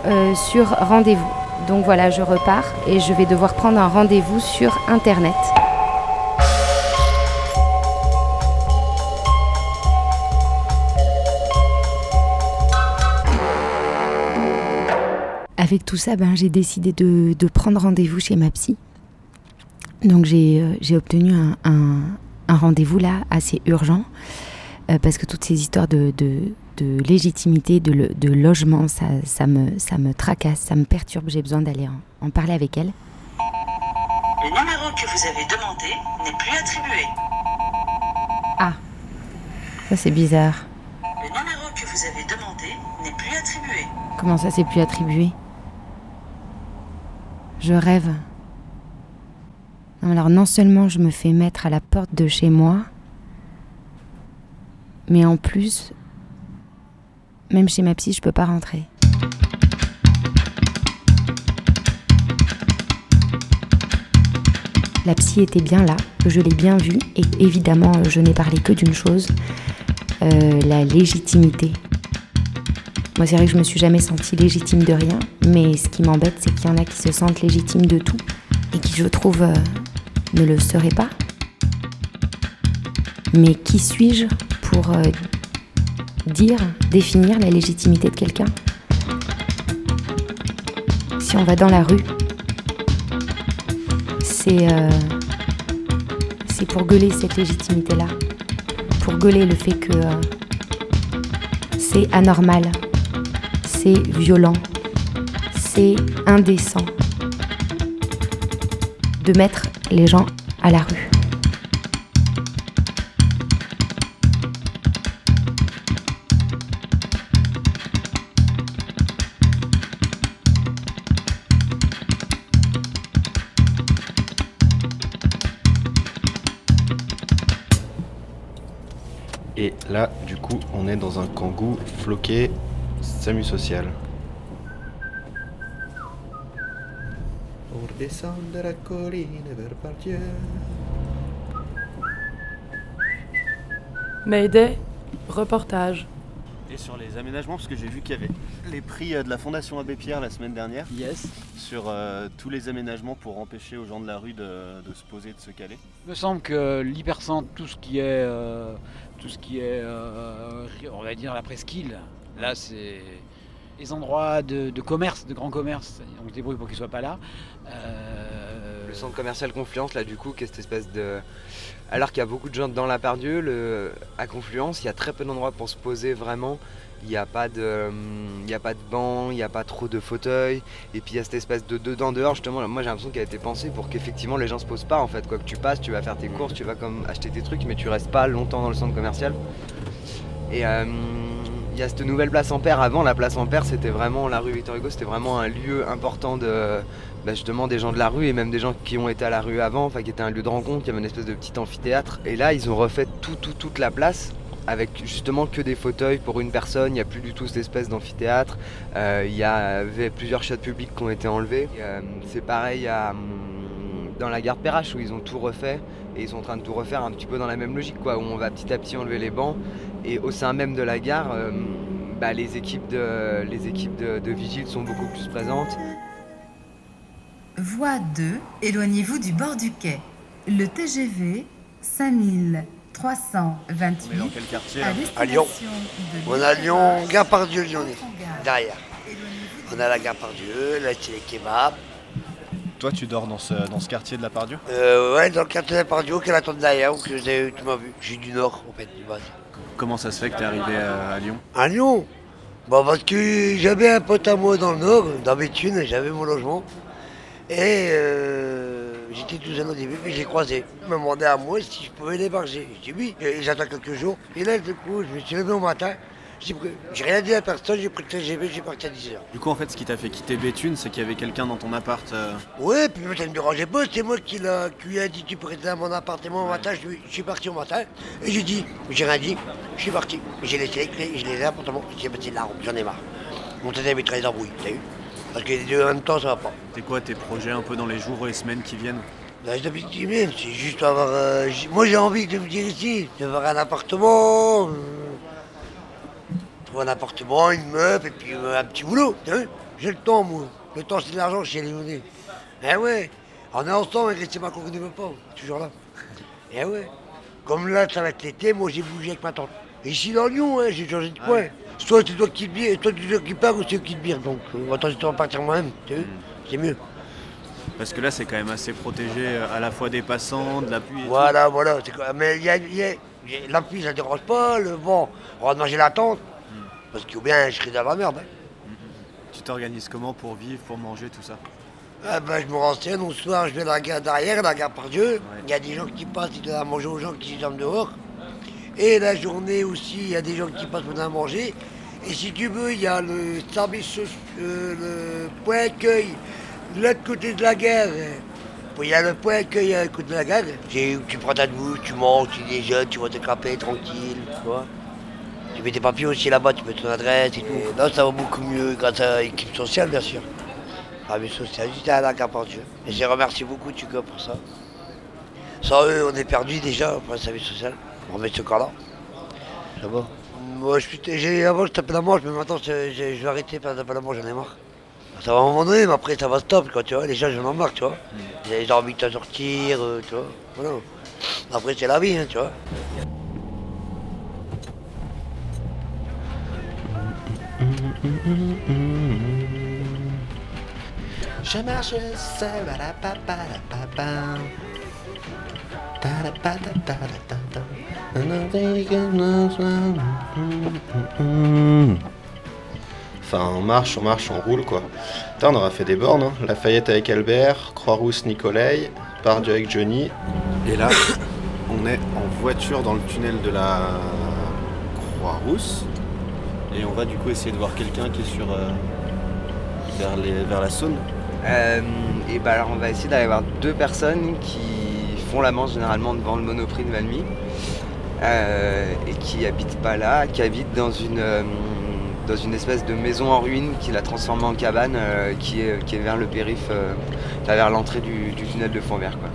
sur rendez-vous. Donc voilà, je repars et je vais devoir prendre un rendez-vous sur Internet. Avec tout ça, ben, j'ai décidé de, de prendre rendez-vous chez ma psy. Donc j'ai euh, obtenu un, un, un rendez-vous là assez urgent euh, parce que toutes ces histoires de, de, de légitimité, de, de, logement, ça, ça, me, ça me tracasse, ça me perturbe. J'ai besoin d'aller en, en, parler avec elle. Le numéro que vous avez demandé n'est plus attribué. Ah, ça c'est bizarre. Le numéro que vous avez demandé n'est plus attribué. Comment ça c'est plus attribué? Je rêve. Alors non seulement je me fais mettre à la porte de chez moi, mais en plus, même chez ma psy, je peux pas rentrer. La psy était bien là, je l'ai bien vue, et évidemment, je n'ai parlé que d'une chose, euh, la légitimité. Moi, c'est vrai que je me suis jamais sentie légitime de rien, mais ce qui m'embête, c'est qu'il y en a qui se sentent légitimes de tout et qui, je trouve, euh, ne le seraient pas. Mais qui suis-je pour euh, dire, définir la légitimité de quelqu'un? Si on va dans la rue, c'est euh, c'est pour gueuler cette légitimité-là, pour gueuler le fait que c'est anormal, c'est violent, c'est indécent de mettre les gens à la rue. Et là, du coup, on est dans un kangou floqué SAMU social. Pour descendre la colline vers Pardieu. Mayday, reportage. Et sur les aménagements, parce que j'ai vu qu'il y avait les prix euh, de la Fondation Abbé Pierre la semaine dernière. Yes. Sur euh, tous les aménagements pour empêcher aux gens de la rue de, de se poser, de se caler. Il me semble que l'hypercentre, tout ce qui est, euh, tout ce qui est, euh, on va dire la presqu'île, là c'est les endroits de, commerce, de grand commerce. On se débrouille pour qu'ils soient pas là. Euh, Le centre commercial Confluence, là, du coup, qui est cette espèce de. Alors qu'il y a beaucoup de gens dans la Pardieu, à Confluence, il y a très peu d'endroits pour se poser vraiment. Il n'y a pas de, hum, a pas banc, il n'y a pas trop de fauteuils. Et puis il y a cette espèce de dedans-dehors, justement. Moi j'ai l'impression qu'elle a été pensée pour qu'effectivement les gens se posent pas en fait. Quoi que tu passes, tu vas faire tes courses, tu vas comme acheter tes trucs, mais tu restes pas longtemps dans le centre commercial. Et euh, il y a cette nouvelle place Ampère. Avant, la place Ampère, c'était vraiment la rue Victor Hugo, c'était vraiment un lieu important de bah, justement des gens de la rue et même des gens qui ont été à la rue avant, enfin qui était un lieu de rencontre, il y avait une espèce de petit amphithéâtre. Et là, ils ont refait tout, tout, toute la place avec justement que des fauteuils pour une personne, il n'y a plus du tout cette espèce d'amphithéâtre. Euh, il y avait plusieurs chats publics qui ont été enlevés. Euh, c'est pareil à, hum, dans la gare Perrache où ils ont tout refait et ils sont en train de tout refaire un petit peu dans la même logique quoi, où on va petit à petit enlever les bancs et au sein même de la gare, euh, bah, les équipes, de, les équipes de, de vigiles sont beaucoup plus présentes. Voie 2, éloignez-vous du bord du quai. Le TGV 5328 On est dans quel quartier à là destination À Lyon. de On a Lyon Lyon, Gare Pardieu, Lyonnais, derrière. On a la Gare Pardieu, là c'est les kebabs. Toi, tu dors dans ce, dans ce quartier de la Pardieu? Euh, ouais, dans le quartier de Pardieu, qui est la tente derrière, où j'ai- tu m'as vu. Je suis du nord, en fait, du base. Comment ça se fait que tu es arrivé à, à Lyon? À Lyon? Bon, parce que j'avais un pote à moi dans le nord, dans Béthune, j'avais mon logement. Et euh, j'étais tout seul au début, puis j'ai croisé. Il m'a demandé à moi si je pouvais l'héberger. J'ai dit oui, et j'attends quelques jours. Et là, du coup, je me suis levé au matin. J'ai rien dit à personne, j'ai pris le TGV, j'ai parti à 10h. Du coup, en fait, ce qui t'a fait quitter Béthune, c'est qu'il y avait quelqu'un dans ton appart. euh, Ouais, puis ça ne me dérangeait pas, c'est moi qui, l'a- qui lui ai dit tu rester dans mon appartement au matin, je, lui- je suis parti au matin, et j'ai dit, j'ai rien dit, je suis parti. J'ai laissé les clés, je les ai à l'appartement, j'ai passé de la route, j'en ai marre. Mon tête avait très embrouillé, t'as vu Parce que les deux en même temps, ça va pas. C'est quoi tes projets un peu dans les jours et les semaines qui viennent? Là, je même, c'est juste avoir. euh, j- moi j'ai envie de me dire ici, d'avoir un appartement. euh, trouver un appartement, une meuble et puis euh, un petit boulot, t'as vu J'ai le temps moi. Le temps c'est de l'argent chez les Lyonnais. Eh ouais, on est ensemble avec les Stéphane qu'on ne veut pas, toujours là. Eh ouais. Comme là, ça va être l'été, moi j'ai bougé avec ma tante. Ici dans Lyon, hein, j'ai changé de coin. Soit c'est toi qui te bire, toi c'est toi qui pars ou c'est toi qui te bire. Donc euh, autant je dois partir moi-même, tu vu C'est mieux. Parce que là, c'est quand même assez protégé euh, à la fois des passants, de la pluie. et tout. Voilà, voilà. Mais il y a, y a- il y a- la pluie, ça dérange pas. Le vent, on va manger la tente. Parce que ou bien je serai dans la merde. hein. Tu t'organises comment pour vivre, pour manger, tout ça Ah ben, je me renseigne. Au soir, je vais dans la gare derrière, la gare par Dieu. Il y a des gens qui passent, ils donnent à manger aux gens qui dorment dehors. Et la journée aussi, il y a des gens qui passent pour à manger. Et si tu veux, il y a le service, euh, le point accueil de l'autre côté de la gare. Il y a le point accueil à côté de la gare. Tu prends ta douche, tu manges, tu déjeunes, tu vas te craper tranquille, tu vois. Tu mets tes papiers aussi là-bas, tu mets ton adresse et tout. Là, ça va beaucoup mieux grâce à l'équipe sociale, bien sûr. Ah, mais sociale, j'étais à la Dieu. Et je les remercie beaucoup, tu vois, pour ça. Sans eux, on est perdu déjà pour le service social. On remet ce corps-là. Ça va. Moi, j'ai, avant, je tapais la manche, mais maintenant, je, je- je vais arrêter de taper la manche, j'en ai marre. Ça va à un moment donné, mais après, ça va stop, quoi, tu vois. Les gens, j'en ai marre, tu vois. Ils ont envie de sortir, euh, tu vois. Voilà. Après, c'est la vie, hein, tu vois. Je marche seul à la papa la papa. Ta la ta ta. Enfin, on marche, on marche, on roule quoi. Putain, on aura fait des bornes. Hein. Lafayette avec Albert, Croix-Rousse Nicolai, Pardieu avec Johnny. Et là, [COUGHS] on est en voiture dans le tunnel de la Croix-Rousse. Et on va du coup essayer de voir quelqu'un qui est sur. euh, vers, la Saône. Euh, et bah alors on va essayer d'aller voir deux personnes qui font la manche généralement devant le Monoprix de Valmy euh, et qui habitent pas là, qui habitent dans une, euh, dans une espèce de maison en ruine qu'il a transformée en cabane qui, est, qui vers le périph, vers l'entrée du, du tunnel de Fontvert. Quoi.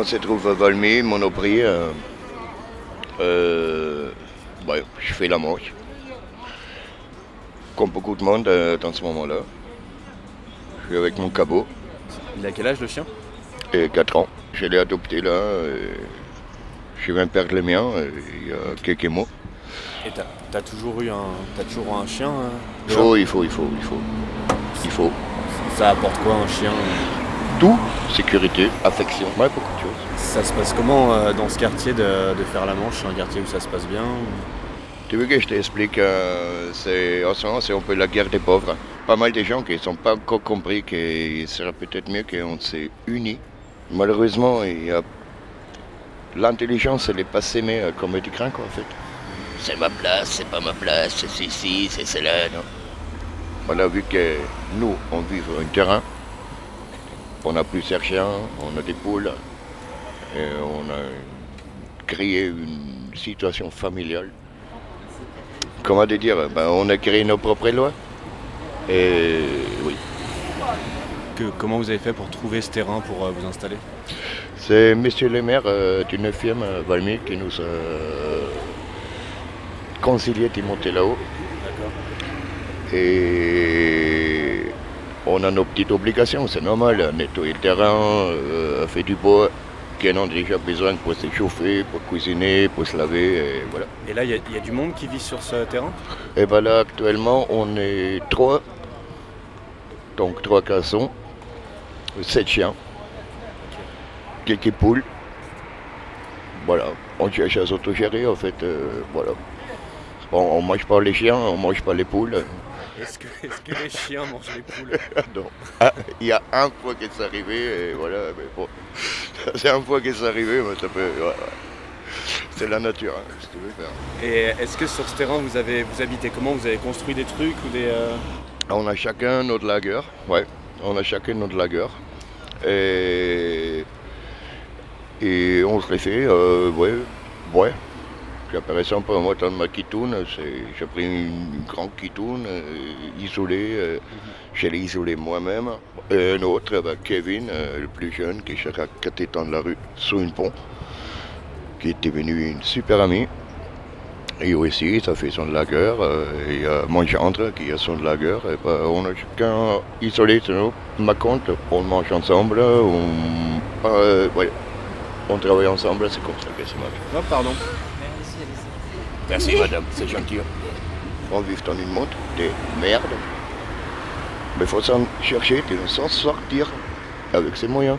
On se trouve à Valmy, Monoprix. Euh, euh, ouais, je fais la manche. Comme beaucoup de monde euh, dans ce moment-là. Je suis avec mon cabot. Il a quel âge le chien? Et 4 ans. Je l'ai adopté là. je viens perdre le mien il y a quelques mois. Et t'as t'as toujours eu un, t'as toujours eu un chien euh, Il faut, il faut, il faut, il faut. Il faut. Ça apporte quoi un chien? Tout, sécurité, affection, ouais, beaucoup de choses. Ça se passe comment euh, dans ce quartier de, de faire la manche C'est un quartier où ça se passe bien Tu veux que je t'explique euh, C'est en ce moment, c'est un peu la guerre des pauvres. Pas mal de gens qui ne sont pas encore compris qu'il serait peut-être mieux qu'on s'est unis. Malheureusement, il y a l'intelligence, elle n'est pas s'aimer euh, comme du craint, quoi, en fait. C'est ma place, c'est pas ma place, c'est ceci, c'est cela, non. Voilà, vu que nous, on vit sur un terrain, on a plusieurs chiens, on a des poules, et on a créé une situation familiale. Comment dire ben, On a créé nos propres lois. Et oui. Que, comment vous avez fait pour trouver ce terrain pour euh, vous installer? C'est monsieur le maire euh, du 9e euh, Valmy qui nous a concilié de monter là-haut. Et on a nos petites obligations, c'est normal, nettoyer le terrain, euh, faire du bois, qui en ont déjà besoin pour se chauffer, pour cuisiner, pour se laver, et voilà. Et là, il y, a- il y a du monde qui vit sur ce terrain? Et ben là, actuellement, on est trois, donc trois garçons, sept chiens, quelques poules. Voilà, on cherche à s'autogérer en fait, euh, voilà. On, on mange pas les chiens, on mange pas les poules. Est-ce que, les chiens mangent les poules? [LAUGHS] Non. Ah, Il y a un fois que c'est arrivé, et voilà, mais bon. [LAUGHS] C'est un fois que c'est arrivé, mais ça peut. C'est la nature, hein, si tu veux faire. Et est-ce que sur ce terrain, vous, avez, vous habitez comment? Vous avez construit des trucs ou des... euh, On a chacun notre lager, ouais. On a chacun notre lager. Et, et on se les fait, euh, ouais, ouais. J'ai par exemple, moi, dans ma kitoune, j'ai pris une grande kitoune euh, isolée. euh, Je l'ai isolée moi-même. Et un autre, bah, Kevin, euh, le plus jeune, qui est à 4 ans de la rue, sous une pont, qui est devenu une super amie. Et aussi, ça fait son lager. euh, Il y a mon gendre qui a son lager. Et ben, on a chacun isolé sur nous, ma compte. On mange ensemble. On, euh, ouais, on travaille ensemble. C'est comme ça que ça marche. Oh, pardon. Merci madame, c'est gentil. On vit dans une monde de merde. Mais il faut s'en chercher, de s'en sortir avec ses moyens.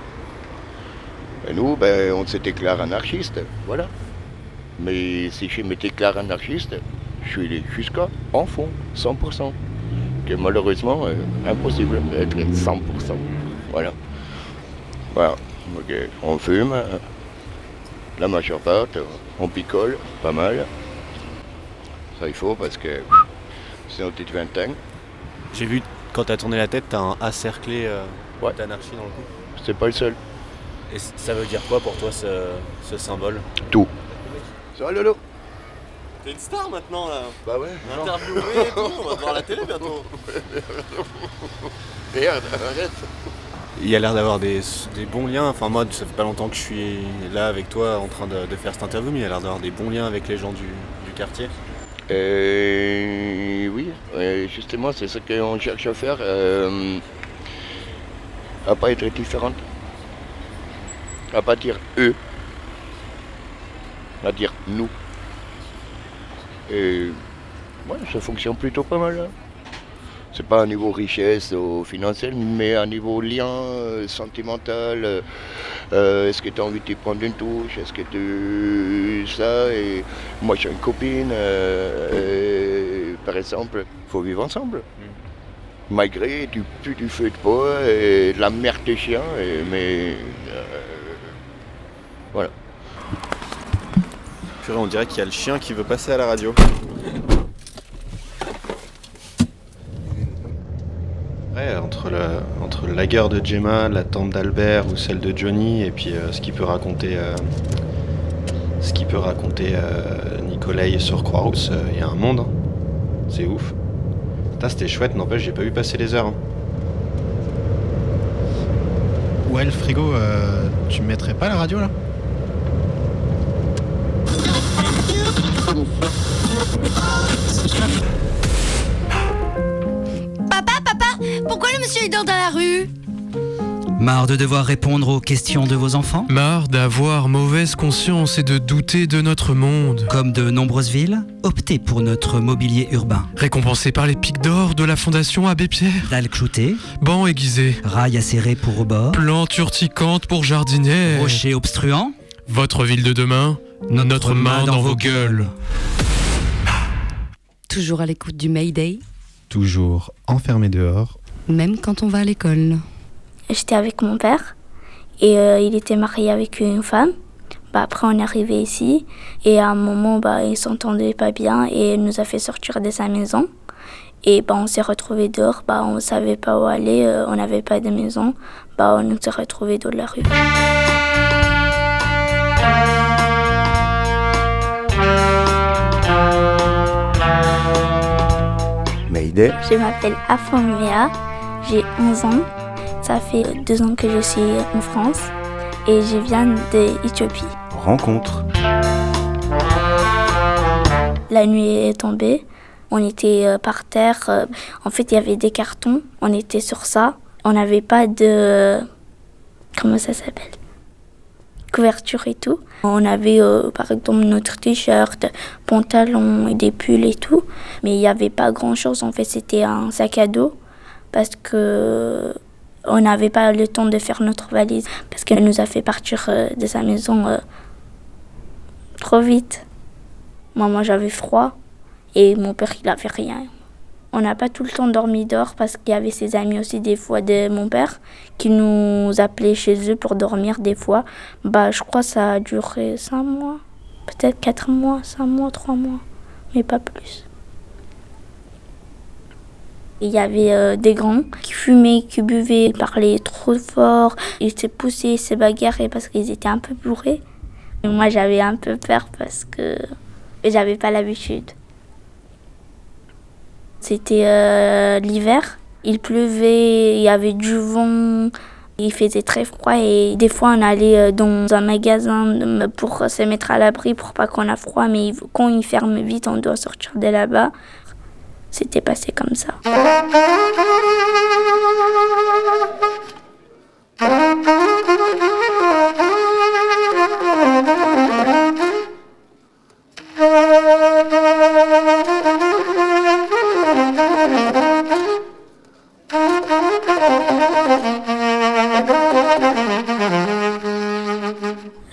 Et nous, ben, on se déclare anarchiste, voilà. Mais si je me déclare anarchiste, je suis jusqu'à en fond, 100%. Que malheureusement, euh, impossible d'être 100%. Voilà. Voilà. Ok. On fume, la majeure part, on picole, pas mal. Ça il faut parce que c'est notre petite vingtaine. J'ai vu, quand t'as tourné la tête, t'as un A cerclé euh, d'anarchie dans le cou. C'est pas le seul. Et ça veut dire quoi pour toi ce, ce symbole? Tout. Ça va Lolo? T'es une star maintenant là Bah ouais. Interviewé et tout, on va voir la télé bientôt. [LAUGHS] Merde, arrête. Il y a l'air d'avoir des, des bons liens. Enfin, moi, ça fait pas longtemps que je suis là avec toi en train de, de faire cette interview, mais il y a l'air d'avoir des bons liens avec les gens du, du quartier. Euh, oui, euh, justement, c'est ce qu'on cherche à faire. euh, à pas être différente. À pas dire eux. À dire nous. Et ouais, ça fonctionne plutôt pas mal. hein. C'est pas à niveau richesse ou financier, mais à niveau lien euh, sentimental. euh, euh, Est-ce que tu as envie de te prendre une touche Est-ce que tu. Ça, et moi j'ai une copine, euh, et, par exemple, il faut vivre ensemble. Malgré du pu du feu de bois et de la merde des chiens, et- mais. euh, voilà. Purée, on dirait qu'il y a le chien qui veut passer à la radio. Ouais, entre, le, entre la guerre de Gemma, la tante d'Albert ou celle de Johnny, et puis euh, ce qu'il peut raconter, euh, peut raconter euh, Nicolai sur Croix-Rousse, euh, il y a un monde. hein. C'est ouf. C'était chouette, n'empêche, j'ai pas vu passer les heures. hein. Ouais, le frigo, Tu me mettrais pas la radio là? Marre de devoir répondre aux questions de vos enfants Marre d'avoir mauvaise conscience et de douter de notre monde. Comme de nombreuses villes, optez pour notre mobilier urbain. Récompensé par les pics d'or de la Fondation Abbé Pierre. Dalles cloutées. Bancs aiguisés. Rails acérés pour rebord. Plantes urticantes pour jardiniers. Rochers obstruants. Votre ville de demain, notre, main dans, vos gueules. Toujours à l'écoute du Mayday, Toujours enfermé dehors. même quand on va à l'école. J'étais avec mon père et euh, il était marié avec une femme. Bah, après, on est arrivé ici et à un moment, bah, il s'entendait pas bien et il nous a fait sortir de sa maison. Et bah, on s'est retrouvés dehors, bah, on savait pas où aller, euh, on n'avait pas de maison. Bah, on s'est retrouvés dans la rue. Mayday. Je m'appelle Afomea, j'ai 11 ans. Ça fait deux ans que je suis en France et je viens d'Éthiopie. Rencontre. La nuit est tombée, on était euh, par terre. euh, En fait, il y avait des cartons, on était sur ça. On n'avait pas de. Comment ça s'appelle? Couverture et tout. On avait euh, par exemple notre t-shirt, pantalon et des pulls et tout. Mais il n'y avait pas grand chose. En fait, c'était un sac à dos parce que on n'avait pas le temps de faire notre valise parce qu'elle nous a fait partir euh, de sa maison euh, trop vite. Moi j'avais froid et mon père, il avait rien. On n'a pas tout le temps dormi dehors parce qu'il y avait ses amis aussi des fois de mon père qui nous appelaient chez eux pour dormir des fois. Bah, je crois que ça a duré cinq mois, peut-être quatre mois, cinq mois, trois mois, mais pas plus. Il y avait euh, des grands qui fumaient, qui buvaient, ils parlaient trop fort. Ils se poussaient, se bagarraient parce qu'ils étaient un peu bourrés. Et moi, j'avais un peu peur parce que j'avais pas l'habitude. C'était euh, l'hiver. Il pleuvait, il y avait du vent, il faisait très froid et des fois on allait euh, dans un magasin pour se mettre à l'abri pour pas qu'on a froid, mais quand il ferme vite, on doit sortir de là-bas. C'était passé comme ça.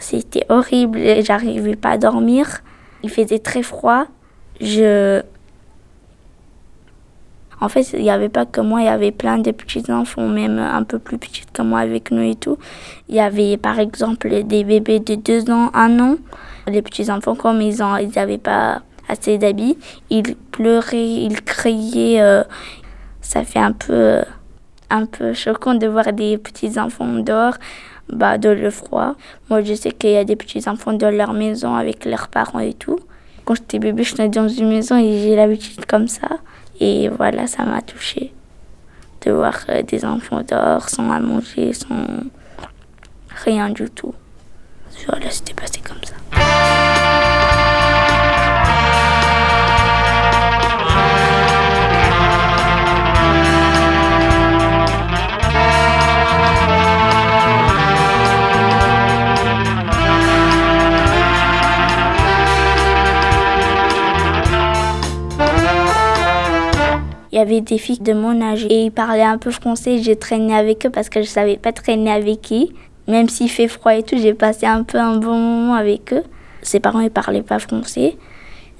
C'était horrible, j'arrivais pas à dormir. Il faisait très froid. Je en fait, il n'y avait pas que moi, il y avait plein de petits enfants, même un peu plus petits que moi avec nous et tout. Il y avait par exemple des bébés de 2 ans, 1 an. Les petits enfants, comme ils n'avaient pas assez d'habits, ils pleuraient, ils criaient. euh, ça fait un peu, un peu choquant de voir des petits enfants dehors. Bah, dans le froid. Moi, je sais qu'il y a des petits enfants dans leur maison avec leurs parents et tout. Quand j'étais bébé, j'étais dans une maison et j'ai l'habitude comme ça. Et voilà, ça m'a touchée de voir euh, des enfants dehors sans à manger, sans rien du tout. Voilà, c'était passé comme ça. Y avait des filles de mon âge et ils parlaient un peu français. J'ai traîné avec eux parce que je savais pas traîner avec qui. Même s'il fait froid et tout, j'ai passé un peu un bon moment avec eux. Ses parents ne parlaient pas français.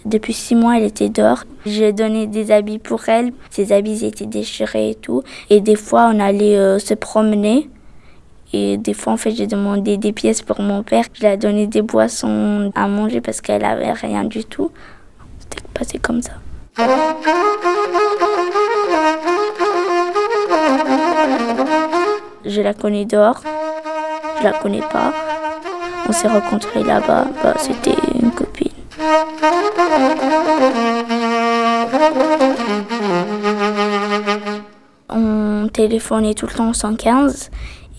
Depuis six mois, elle était dehors. J'ai donné des habits pour elle. Ses habits étaient déchirés et tout. Et des fois, on allait euh, se promener. Et des fois, en fait, j'ai demandé des pièces pour mon père. Je lui ai donné des boissons à manger parce qu'elle avait rien du tout. C'était passé comme ça. Je la connais dehors. Je la connais pas. On s'est rencontrés là-bas. Bah, C'était une copine. On téléphonait tout le temps au 115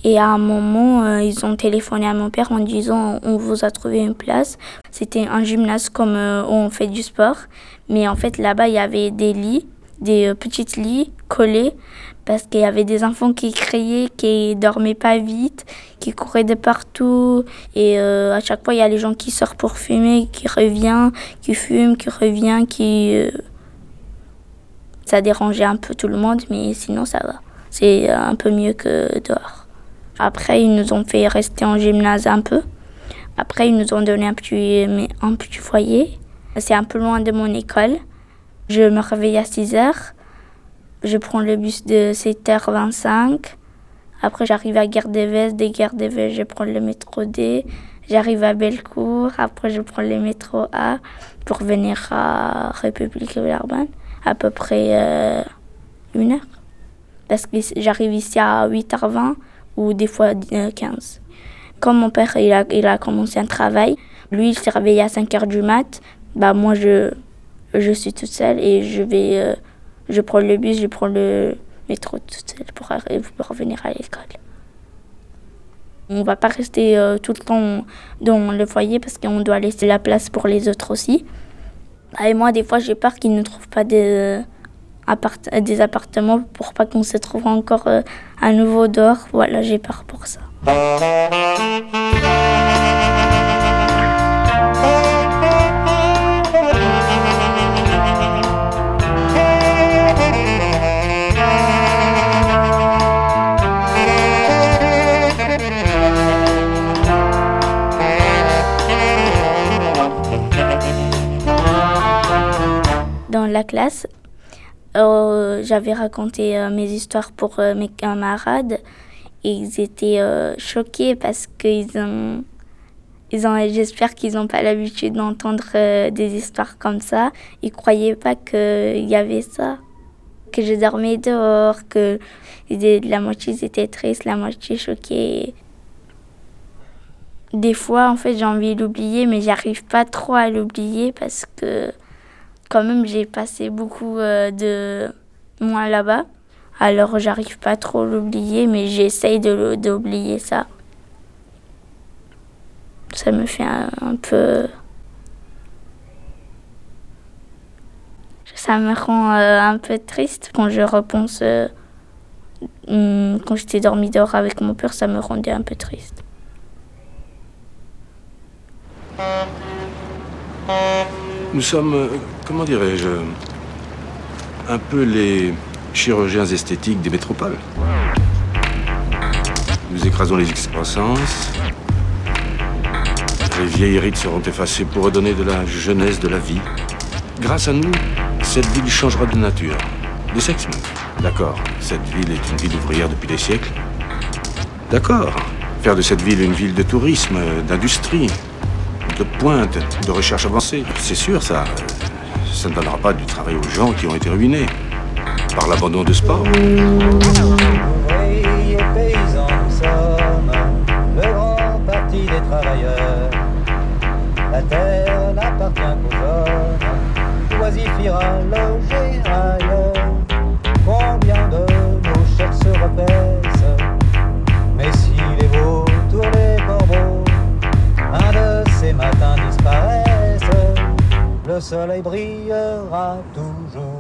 Et à un moment, euh, ils ont téléphoné à mon père en disant on vous a trouvé une place. C'était un gymnase comme euh, où on fait du sport. Mais en fait, là-bas, il y avait des lits, des euh, petites lits collés. Parce qu'il y avait des enfants qui criaient, qui dormaient pas vite, qui couraient de partout. Et euh, à chaque fois, il y a les gens qui sortent pour fumer, qui reviennent, qui fument, qui reviennent, qui. Ça dérangeait un peu tout le monde, mais sinon, ça va. C'est un peu mieux que dehors. Après, ils nous ont fait rester en gymnase un peu. Après, ils nous ont donné un petit, un petit foyer. C'est un peu loin de mon école. Je me réveille à 6 heures. Je prends le bus de 7h25. Après, j'arrive à Gare des Vestes. Des Gare des Vestes, je prends le métro D. J'arrive à Bellecour. Après, je prends le métro A pour venir à République Villeurbanne. À peu près euh, une heure. Parce que j'arrive ici à 8h20 ou des fois euh, 15. Quand mon père il a, il a commencé un travail, lui il s'est réveillé à 5h du mat. Bah moi je, je suis toute seule et je vais euh, je prends le bus, je prends le métro toute seule pour, pour revenir à l'école. On va pas rester euh, tout le temps dans le foyer parce qu'on doit laisser la place pour les autres aussi. Ah, Et moi des fois j'ai peur qu'ils ne trouvent pas de appart- des appartements pour pas qu'on se trouve encore euh, à nouveau dehors. Voilà, j'ai peur pour ça. Dans la classe, euh, j'avais raconté euh, mes histoires pour euh, mes camarades et ils étaient choqués parce qu'ils ont, ils ont, j'espère qu'ils n'ont pas l'habitude d'entendre des histoires comme ça. Ils croyaient pas qu'il y avait ça, que je dormais dehors, que la moitié ils étaient tristes, la moitié choqués. Des fois, en fait, j'ai envie de l'oublier, mais j'arrive pas trop à l'oublier parce que quand même j'ai passé beaucoup euh, de mois là-bas. Alors j'arrive pas trop à l'oublier, mais j'essaye de d'oublier ça. Ça me fait un, un peu... Ça me rend euh, un peu triste quand je repense... euh, hum, quand j'étais dormi dehors avec mon père, ça me rendait un peu triste. Nous sommes, euh, comment dirais-je, un peu les chirurgiens esthétiques des métropoles. Nous écrasons les excroissances. Les vieilles rides seront effacées pour redonner de la jeunesse, de la vie. Grâce à nous, cette ville changera de nature, de sexe. D'accord, cette ville est une ville ouvrière depuis des siècles. D'accord, faire de cette ville une ville de tourisme, d'industrie, de pointe, de recherche avancée. C'est sûr, ça, ça ne donnera pas du travail aux gens qui ont été ruinés par l'abandon de sport. le soleil brillera toujours.